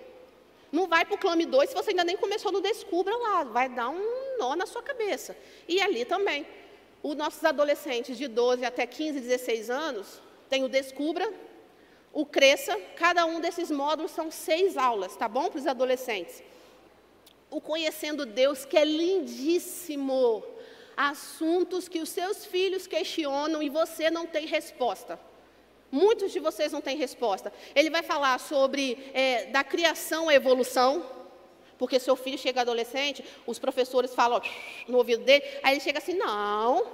Não vai para o Clame 2 se você ainda nem começou no Descubra lá. Vai dar um nó na sua cabeça. E ali também. Os nossos adolescentes de 12 até 15, 16 anos têm o Descubra, o Cresça. Cada um desses módulos são seis aulas, tá bom? Para os adolescentes. O Conhecendo Deus, que é lindíssimo. Assuntos que os seus filhos questionam e você não tem resposta. Muitos de vocês não têm resposta. Ele vai falar sobre é, da criação à evolução, porque seu filho chega adolescente, os professores falam no ouvido dele, aí ele chega assim, não,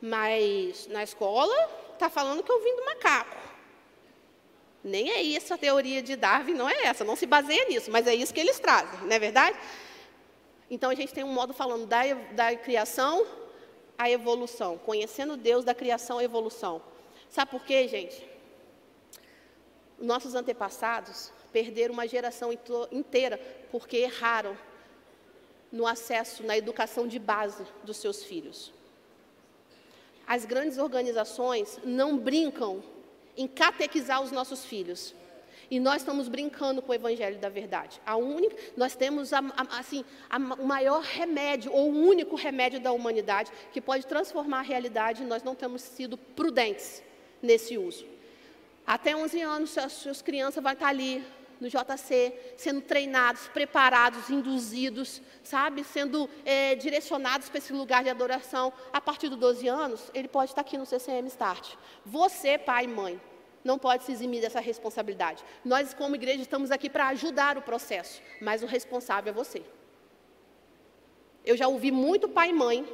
mas na escola está falando que eu vim do macaco. Nem é isso a teoria de Darwin, não é essa, não se baseia nisso, mas é isso que eles trazem, não é verdade? Então a gente tem um modo falando da, da criação à evolução, conhecendo Deus da criação à evolução. Sabe por quê, gente? Nossos antepassados perderam uma geração inteira porque erraram no acesso, na educação de base dos seus filhos. As grandes organizações não brincam em catequizar os nossos filhos. E nós estamos brincando com o evangelho da verdade. A única, nós temos a, a, assim, a, o maior remédio, ou o único remédio da humanidade, que pode transformar a realidade, e nós não temos sido prudentes nesse uso. Até 11 anos, as suas crianças vão estar ali no JC, sendo treinados, preparados, induzidos, sabe, sendo é, direcionados para esse lugar de adoração. A partir dos 12 anos, ele pode estar aqui no CCM Start. Você, pai e mãe, não pode se eximir dessa responsabilidade. Nós, como igreja, estamos aqui para ajudar o processo, mas o responsável é você. Eu já ouvi muito pai e mãe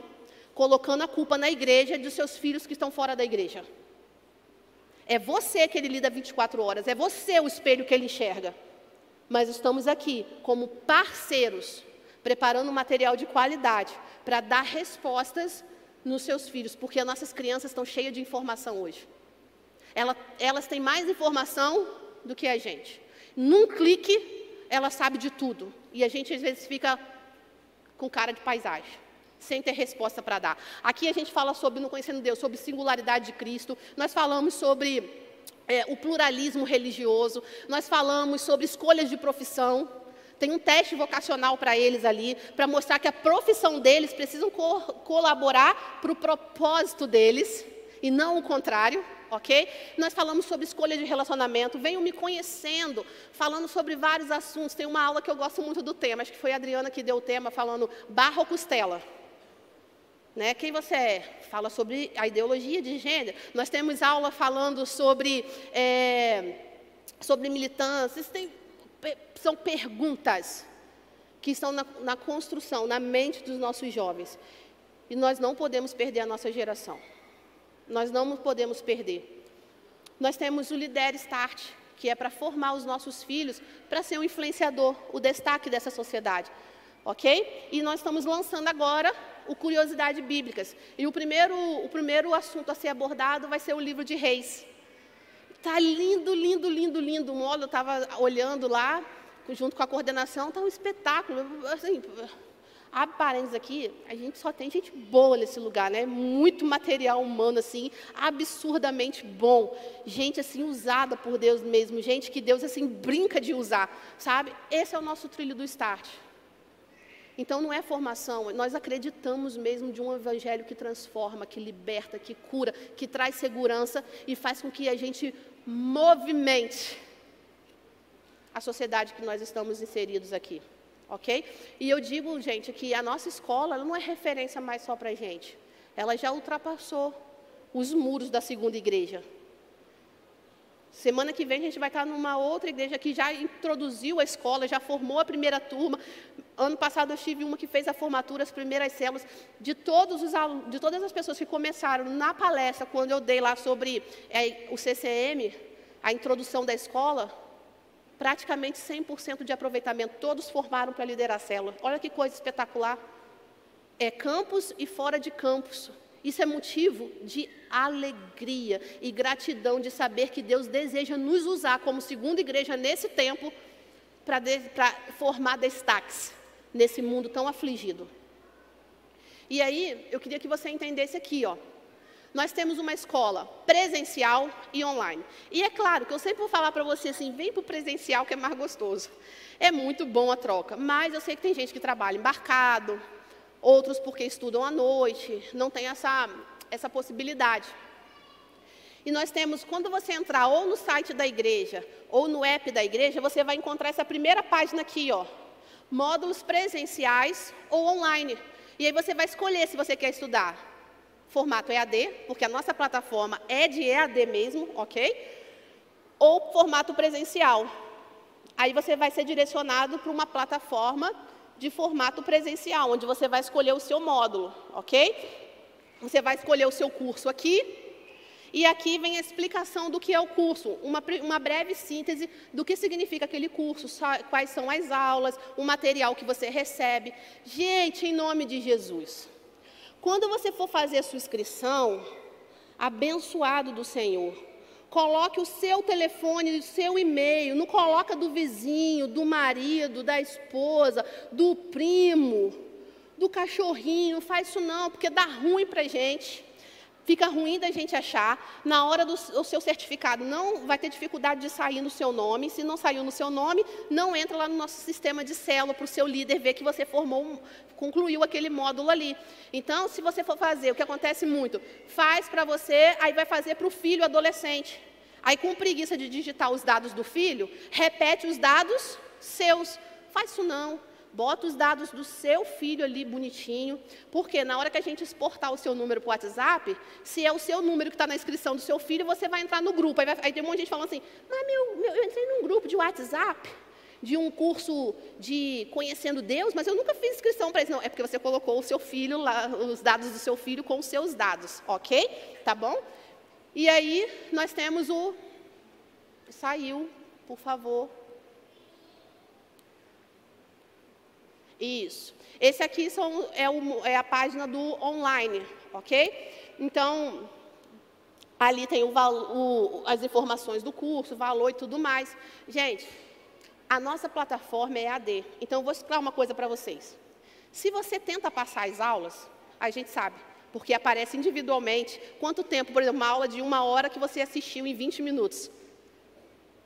colocando a culpa na igreja dos seus filhos que estão fora da igreja. É você que ele lida 24 horas, é você o espelho que ele enxerga. Mas estamos aqui como parceiros, preparando material de qualidade para dar respostas nos seus filhos, porque as nossas crianças estão cheias de informação hoje. Elas, elas têm mais informação do que a gente. Num clique, ela sabe de tudo. E a gente às vezes fica com cara de paisagem sem ter resposta para dar. Aqui a gente fala sobre, no Conhecendo Deus, sobre singularidade de Cristo, nós falamos sobre é, o pluralismo religioso, nós falamos sobre escolhas de profissão, tem um teste vocacional para eles ali, para mostrar que a profissão deles precisam co colaborar para o propósito deles, e não o contrário ok? Nós falamos sobre escolha de relacionamento, venham me conhecendo, falando sobre vários assuntos. Tem uma aula que eu gosto muito do tema, acho que foi a Adriana que deu o tema, falando barra ou costela. Né? Quem você é? Fala sobre a ideologia de gênero. Nós temos aula falando sobre, é, sobre militância. Tem, são perguntas que estão na, na construção, na mente dos nossos jovens. E nós não podemos perder a nossa geração. Nós não podemos perder. Nós temos o Lider Start, que é para formar os nossos filhos para ser um influenciador, o destaque dessa sociedade. Ok? E nós estamos lançando agora o Curiosidades Bíblicas. E o primeiro, o primeiro assunto a ser abordado vai ser o livro de Reis. Está lindo, lindo, lindo, lindo. O módulo estava olhando lá, junto com a coordenação, está um espetáculo. Assim, abre parênteses aqui, a gente só tem gente boa nesse lugar, né? Muito material humano, assim, absurdamente bom. Gente, assim, usada por Deus mesmo. Gente que Deus, assim, brinca de usar, sabe? Esse é o nosso trilho do start. Então não é formação, nós acreditamos mesmo de um evangelho que transforma, que liberta, que cura, que traz segurança e faz com que a gente movimente a sociedade que nós estamos inseridos aqui, ok? E eu digo, gente, que a nossa escola não é referência mais só para a gente, ela já ultrapassou os muros da segunda igreja. Semana que vem a gente vai estar numa outra igreja que já introduziu a escola, já formou a primeira turma. Ano passado eu tive uma que fez a formatura, as primeiras células, de, todos os de todas as pessoas que começaram na palestra, quando eu dei lá sobre é, o CCM, a introdução da escola, praticamente 100% de aproveitamento, todos formaram para liderar a célula. Olha que coisa espetacular. É campus e fora de campus. Isso é motivo de alegria e gratidão de saber que Deus deseja nos usar como segunda igreja nesse tempo para formar destaques nesse mundo tão afligido. E aí, eu queria que você entendesse aqui, ó. Nós temos uma escola presencial e online. E é claro que eu sempre vou falar para você assim, vem para o presencial que é mais gostoso. É muito bom a troca, mas eu sei que tem gente que trabalha embarcado, outros porque estudam à noite, não tem essa, essa possibilidade. E nós temos, quando você entrar ou no site da igreja ou no app da igreja, você vai encontrar essa primeira página aqui, ó. Módulos presenciais ou online. E aí você vai escolher se você quer estudar formato EAD, porque a nossa plataforma é de EAD mesmo, ok? Ou formato presencial. Aí você vai ser direcionado para uma plataforma de formato presencial, onde você vai escolher o seu módulo, ok? Você vai escolher o seu curso aqui, e aqui vem a explicação do que é o curso, uma, uma, breve síntese do que significa aquele curso, quais são as aulas, o material que você recebe. Gente, em nome de Jesus, quando você for fazer a sua inscrição, abençoado do Senhor, Coloque o seu telefone, o seu e-mail, não coloca do vizinho, do marido, da esposa, do primo, do cachorrinho, não faz isso não, porque dá ruim para gente. Fica ruim da gente achar. Na hora do, do seu certificado, não vai ter dificuldade de sair no seu nome. Se não saiu no seu nome, não entra lá no nosso sistema de célula para o seu líder ver que você formou, concluiu aquele módulo ali. Então, se você for fazer, o que acontece muito, faz para você, aí vai fazer para o filho adolescente. Aí, com preguiça de digitar os dados do filho, repete os dados seus. Faz isso não. Bota os dados do seu filho ali bonitinho, porque na hora que a gente exportar o seu número para o WhatsApp, se é o seu número que está na inscrição do seu filho, você vai entrar no grupo. Aí, vai, aí tem um monte de gente falando assim, mas meu, meu, eu entrei num grupo de WhatsApp, de um curso de conhecendo Deus, mas eu nunca fiz inscrição para isso. Não, é porque você colocou o seu filho lá, os dados do seu filho com os seus dados, ok? Tá bom? E aí nós temos o. Saiu, por favor. Isso. Esse aqui são, é, o, é, a página do online, ok? Então, ali tem o, o, as informações do curso, valor e tudo mais. Gente, a nossa plataforma é AD. Então, eu vou explicar uma coisa para vocês. Se você tenta passar as aulas, a gente sabe, porque aparece individualmente quanto tempo, por exemplo, uma aula de uma hora que você assistiu em 20 minutos.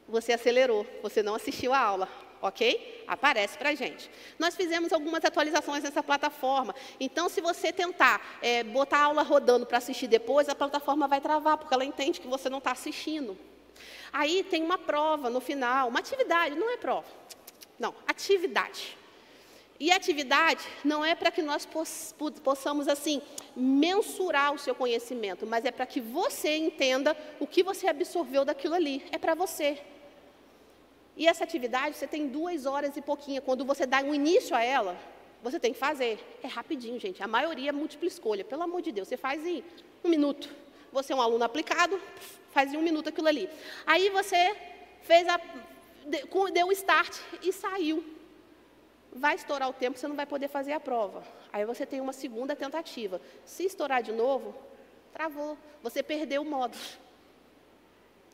Você acelerou, você não assistiu a aula ok? Aparece para a gente. Nós fizemos algumas atualizações nessa plataforma. Então, se você tentar é, botar a aula rodando para assistir depois, a plataforma vai travar, porque ela entende que você não está assistindo. Aí tem uma prova no final, uma atividade, não é prova. Não, atividade. E atividade não é para que nós possamos, assim, mensurar o seu conhecimento, mas é para que você entenda o que você absorveu daquilo ali. É para você. E essa atividade você tem duas horas e pouquinho. Quando você dá um início a ela, você tem que fazer. É rapidinho, gente. A maioria é múltipla escolha. Pelo amor de Deus, você faz em um minuto. Você é um aluno aplicado, faz em um minuto aquilo ali. Aí você fez a, deu o start e saiu. Vai estourar o tempo, você não vai poder fazer a prova. Aí você tem uma segunda tentativa. Se estourar de novo, travou. Você perdeu o módulo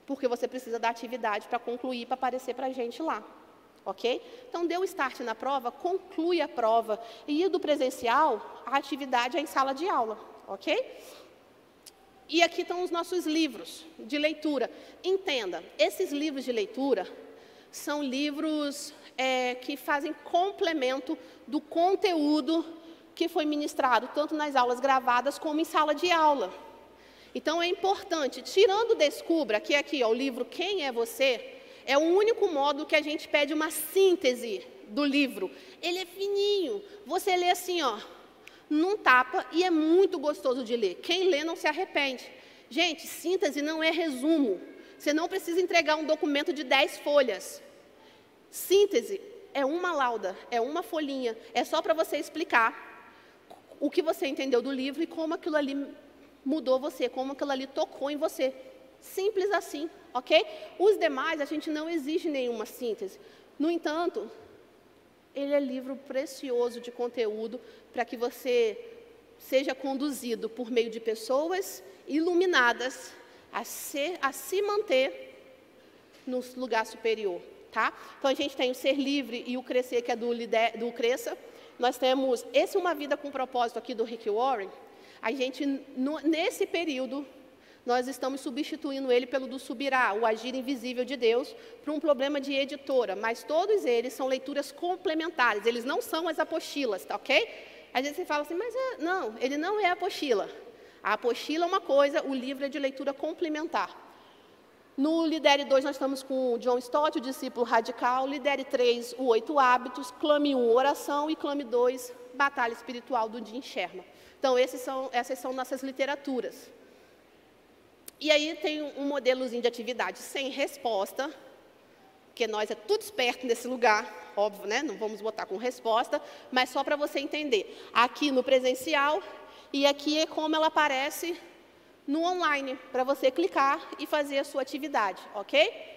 porque você precisa da atividade para concluir, para aparecer para a gente lá. Ok? Então, deu start na prova, conclui a prova. E do presencial, a atividade é em sala de aula. Ok? E aqui estão os nossos livros de leitura. Entenda, esses livros de leitura são livros é, que fazem complemento do conteúdo que foi ministrado, tanto nas aulas gravadas como em sala de aula. Então é importante, tirando Descubra, que é aqui ó, o livro Quem é Você, é o único modo que a gente pede uma síntese do livro. Ele é fininho, você lê assim, ó, num tapa e é muito gostoso de ler. Quem lê não se arrepende. Gente, síntese não é resumo. Você não precisa entregar um documento de 10 folhas. Síntese é uma lauda, é uma folhinha. É só para você explicar o que você entendeu do livro e como aquilo ali mudou você, como aquilo ali tocou em você. Simples assim, ok? Os demais, a gente não exige nenhuma síntese. No entanto, ele é livro precioso de conteúdo para que você seja conduzido por meio de pessoas iluminadas a, ser, a se manter no lugar superior. Tá? Então a gente tem o ser livre e o crescer, que é do, do Cresça. Nós temos esse Uma Vida com Propósito aqui do Rick Warren. A gente, no, nesse período, nós estamos substituindo ele pelo do Subirá, o Agir Invisível de Deus, para um problema de editora. Mas todos eles são leituras complementares, eles não são as apostilas, tá ok? Às vezes você fala assim, mas é, não, ele não é apostila. A apostila é uma coisa, o livro é de leitura complementar. No Lidere 2, nós estamos com o John Stott, o discípulo radical. Lidere 3, o Oito Hábitos. Clame 1, oração. E Clame 2, Batalha Espiritual, do Jim Sherman. Então, são, essas são nossas literaturas. E aí tem um modelozinho de atividade sem resposta, porque nós é tudo esperto nesse lugar, óbvio, né? Não vamos botar com resposta, mas só para você entender. Aqui no presencial e aqui é como ela aparece no online, para você clicar e fazer a sua atividade, ok?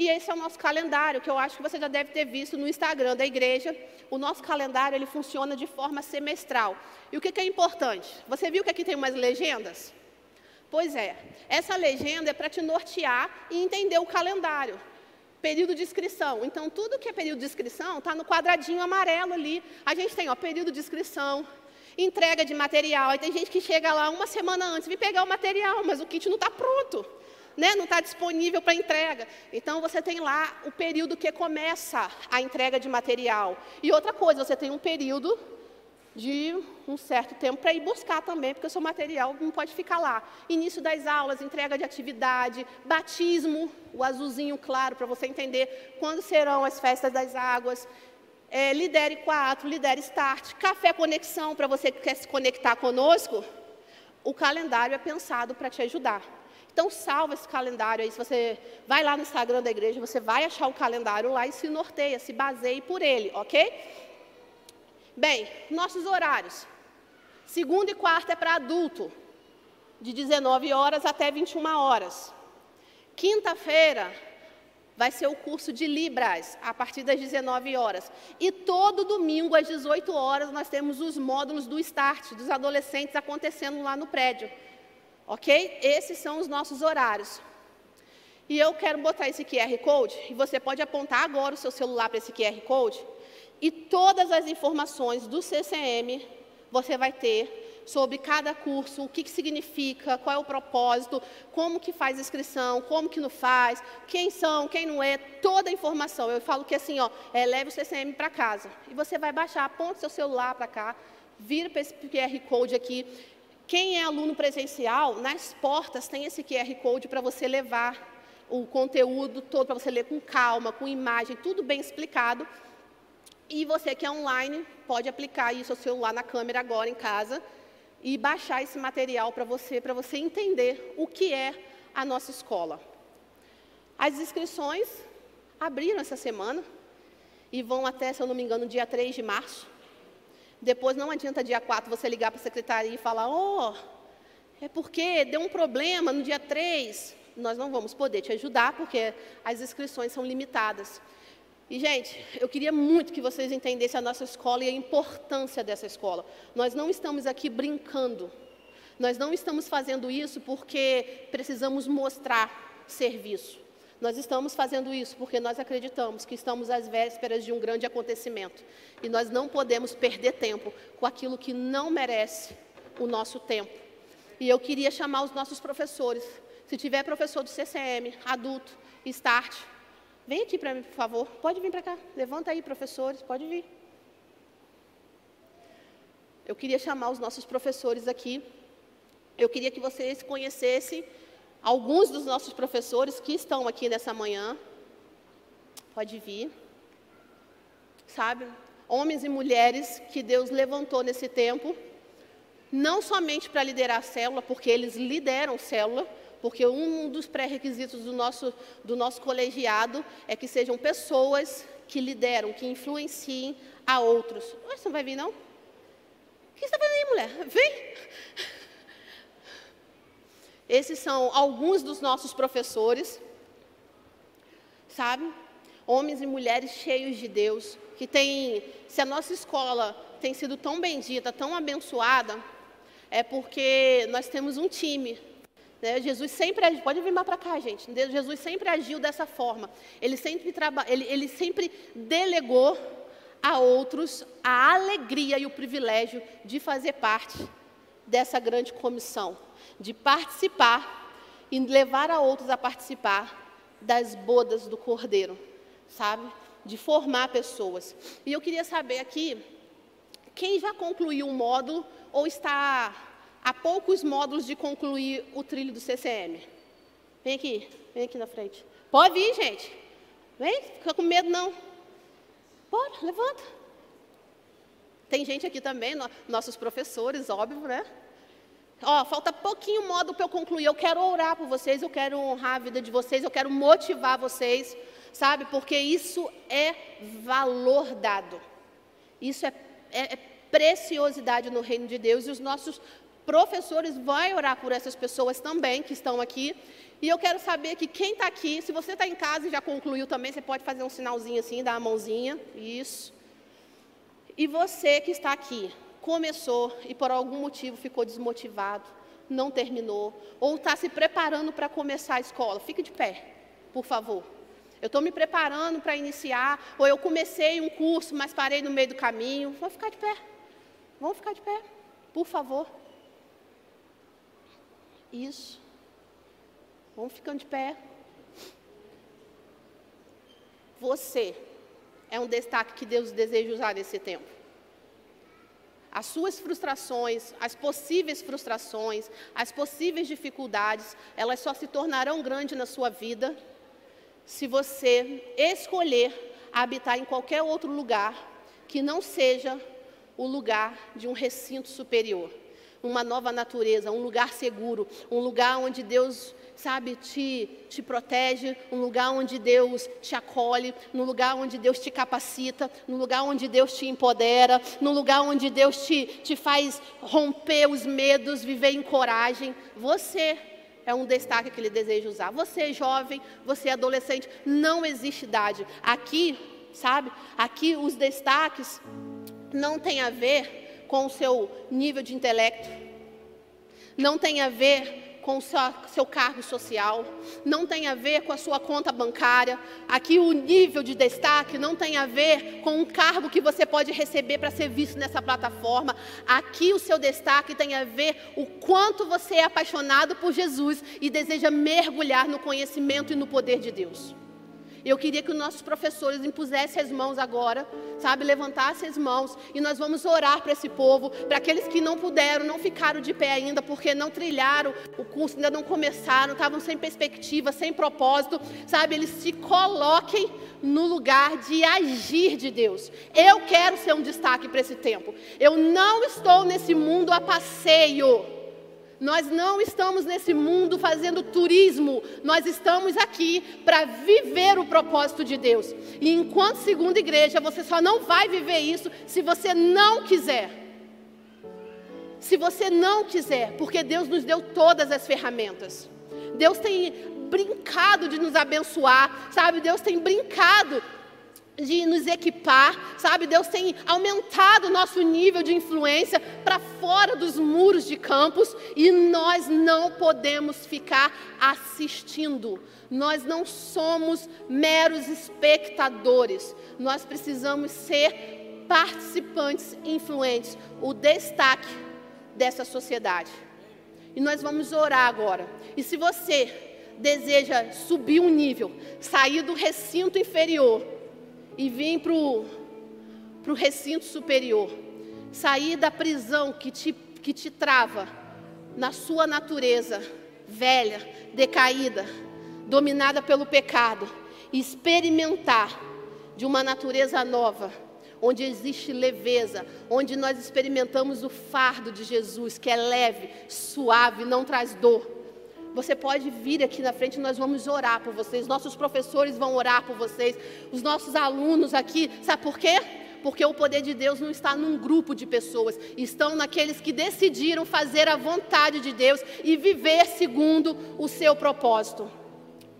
E esse é o nosso calendário, que eu acho que você já deve ter visto no Instagram da igreja. O nosso calendário ele funciona de forma semestral. E o que, que é importante? Você viu que aqui tem umas legendas? Pois é, essa legenda é para te nortear e entender o calendário. Período de inscrição. Então, tudo que é período de inscrição está no quadradinho amarelo ali. A gente tem ó, período de inscrição, entrega de material. Aí tem gente que chega lá uma semana antes, vem pegar o material, mas o kit não está pronto, né? não está disponível para entrega. Então você tem lá o período que começa a entrega de material. E outra coisa, você tem um período de um certo tempo para ir buscar também, porque o seu material não pode ficar lá. Início das aulas, entrega de atividade, batismo, o azulzinho claro para você entender quando serão as festas das águas, é, Lidere 4, Lidere Start, Café Conexão, para você que quer se conectar conosco, o calendário é pensado para te ajudar. Então, salva esse calendário aí. Se você vai lá no Instagram da igreja, você vai achar o calendário lá e se norteia, se baseie por ele, ok? Bem, nossos horários. Segunda e quarta é para adulto, de 19 horas até 21 horas. Quinta-feira vai ser o curso de Libras, a partir das 19 horas. E todo domingo, às 18 horas, nós temos os módulos do Start, dos adolescentes, acontecendo lá no prédio. Ok? Esses são os nossos horários. E eu quero botar esse QR Code, e você pode apontar agora o seu celular para esse QR Code, e todas as informações do CCM você vai ter sobre cada curso, o que, que significa, qual é o propósito, como que faz inscrição, como que não faz, quem são, quem não é, toda a informação. Eu falo que assim, ó, é, leve o CCM para casa. E você vai baixar, aponta seu celular para cá, vira para esse QR Code aqui. Quem é aluno presencial, nas portas tem esse QR Code para você levar o conteúdo todo, para você ler com calma, com imagem, tudo bem explicado. E você que é online, pode aplicar isso ao celular na câmera agora em casa e baixar esse material para você, para você entender o que é a nossa escola. As inscrições abriram essa semana e vão até, se eu não me engano, dia 3 de março. Depois não adianta dia 4 você ligar para a secretaria e falar, oh, é porque deu um problema no dia 3. Nós não vamos poder te ajudar porque as inscrições são limitadas. E, gente, eu queria muito que vocês entendessem a nossa escola e a importância dessa escola. Nós não estamos aqui brincando. Nós não estamos fazendo isso porque precisamos mostrar serviço. Nós estamos fazendo isso porque nós acreditamos que estamos às vésperas de um grande acontecimento. E nós não podemos perder tempo com aquilo que não merece o nosso tempo. E eu queria chamar os nossos professores. Se tiver professor do CCM, adulto, Start, Vem aqui para mim, por favor. Pode vir para cá. Levanta aí, professores, pode vir. Eu queria chamar os nossos professores aqui. Eu queria que vocês conhecessem alguns dos nossos professores que estão aqui nessa manhã. Pode vir. Sabe? Homens e mulheres que Deus levantou nesse tempo, não somente para liderar a célula, porque eles lideram célula, porque um dos pré-requisitos do nosso, do nosso colegiado é que sejam pessoas que lideram, que influenciem a outros. Você não vai vir, não? O que você está fazendo aí, mulher? Vem! Esses são alguns dos nossos professores, sabe? Homens e mulheres cheios de Deus, que têm, se a nossa escola tem sido tão bendita, tão abençoada, é porque nós temos um time né? Jesus sempre agiu, pode vir mais para cá, gente. Jesus sempre agiu dessa forma. Ele sempre, traba, ele, ele sempre delegou a outros a alegria e o privilégio de fazer parte dessa grande comissão, de participar e levar a outros a participar das bodas do Cordeiro, sabe? De formar pessoas. E eu queria saber aqui, quem já concluiu um módulo ou está a poucos módulos de concluir o trilho do CCM. Vem aqui, vem aqui na frente. Pode vir, gente. Vem, fica com medo não. Bora, levanta. Tem gente aqui também, no, nossos professores, óbvio, né? Ó, falta pouquinho módulo para eu concluir. Eu quero orar por vocês, eu quero honrar a vida de vocês, eu quero motivar vocês, sabe? Porque isso é valor dado. Isso é, é, é preciosidade no reino de Deus e os nossos professores vão orar por essas pessoas também que estão aqui. E eu quero saber que quem está aqui, se você está em casa e já concluiu também, você pode fazer um sinalzinho assim, dar a mãozinha. Isso. E você que está aqui, começou e por algum motivo ficou desmotivado, não terminou, ou está se preparando para começar a escola, fique de pé, por favor. Eu estou me preparando para iniciar, ou eu comecei um curso, mas parei no meio do caminho. Vamos ficar de pé. Vamos ficar de pé, por favor. Isso. Vamos ficando de pé. Você é um destaque que Deus deseja usar nesse tempo. As suas frustrações, as possíveis frustrações, as possíveis dificuldades, elas só se tornarão grandes na sua vida se você escolher habitar em qualquer outro lugar que não seja o lugar de um recinto superior uma nova natureza, um lugar seguro, um lugar onde Deus, sabe, te, te protege, um lugar onde Deus te acolhe, no lugar onde Deus te capacita, no lugar onde Deus te empodera, no lugar onde Deus te, te faz romper os medos, viver em coragem. Você é um destaque que ele deseja usar. Você, jovem, você, adolescente, não existe idade. Aqui, sabe, aqui os destaques não tem a ver com o seu nível de intelecto, não tem a ver com o seu, seu cargo social, não tem a ver com a sua conta bancária. Aqui o nível de destaque não tem a ver com um cargo que você pode receber para ser visto nessa plataforma. Aqui o seu destaque tem a ver o quanto você é apaixonado por Jesus e deseja mergulhar no conhecimento e no poder de Deus. Eu queria que os nossos professores impusessem as mãos agora, sabe, levantassem as mãos e nós vamos orar para esse povo, para aqueles que não puderam, não ficaram de pé ainda, porque não trilharam o curso, ainda não começaram, estavam sem perspectiva, sem propósito, sabe, eles se coloquem no lugar de agir de Deus. Eu quero ser um destaque para esse tempo. Eu não estou nesse mundo a passeio. Nós não estamos nesse mundo fazendo turismo, nós estamos aqui para viver o propósito de Deus. E enquanto segunda igreja, você só não vai viver isso se você não quiser. Se você não quiser, porque Deus nos deu todas as ferramentas. Deus tem brincado de nos abençoar, sabe? Deus tem brincado de nos equipar, sabe? Deus tem aumentado o nosso nível de influência para fora dos muros de campos e nós não podemos ficar assistindo. Nós não somos meros espectadores. Nós precisamos ser participantes influentes, o destaque dessa sociedade. E nós vamos orar agora. E se você deseja subir um nível, sair do recinto inferior e vir para o recinto superior, sair da prisão que te, que te trava na sua natureza velha, decaída, dominada pelo pecado, experimentar de uma natureza nova, onde existe leveza, onde nós experimentamos o fardo de Jesus, que é leve, suave, não traz dor. Você pode vir aqui na frente, nós vamos orar por vocês. Nossos professores vão orar por vocês. Os nossos alunos aqui, sabe por quê? Porque o poder de Deus não está num grupo de pessoas, estão naqueles que decidiram fazer a vontade de Deus e viver segundo o seu propósito.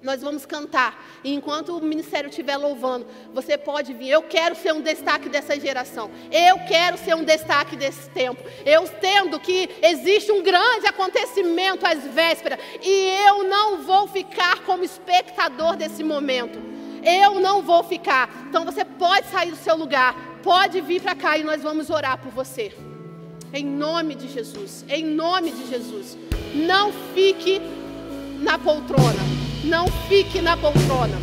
Nós vamos cantar. E enquanto o ministério estiver louvando, você pode vir. Eu quero ser um destaque dessa geração. Eu quero ser um destaque desse tempo. Eu tendo que existe um grande acontecimento às vésperas. E eu não vou ficar como espectador desse momento. Eu não vou ficar. Então você pode sair do seu lugar. Pode vir para cá e nós vamos orar por você. Em nome de Jesus. Em nome de Jesus. Não fique na poltrona. Não fique na poltrona.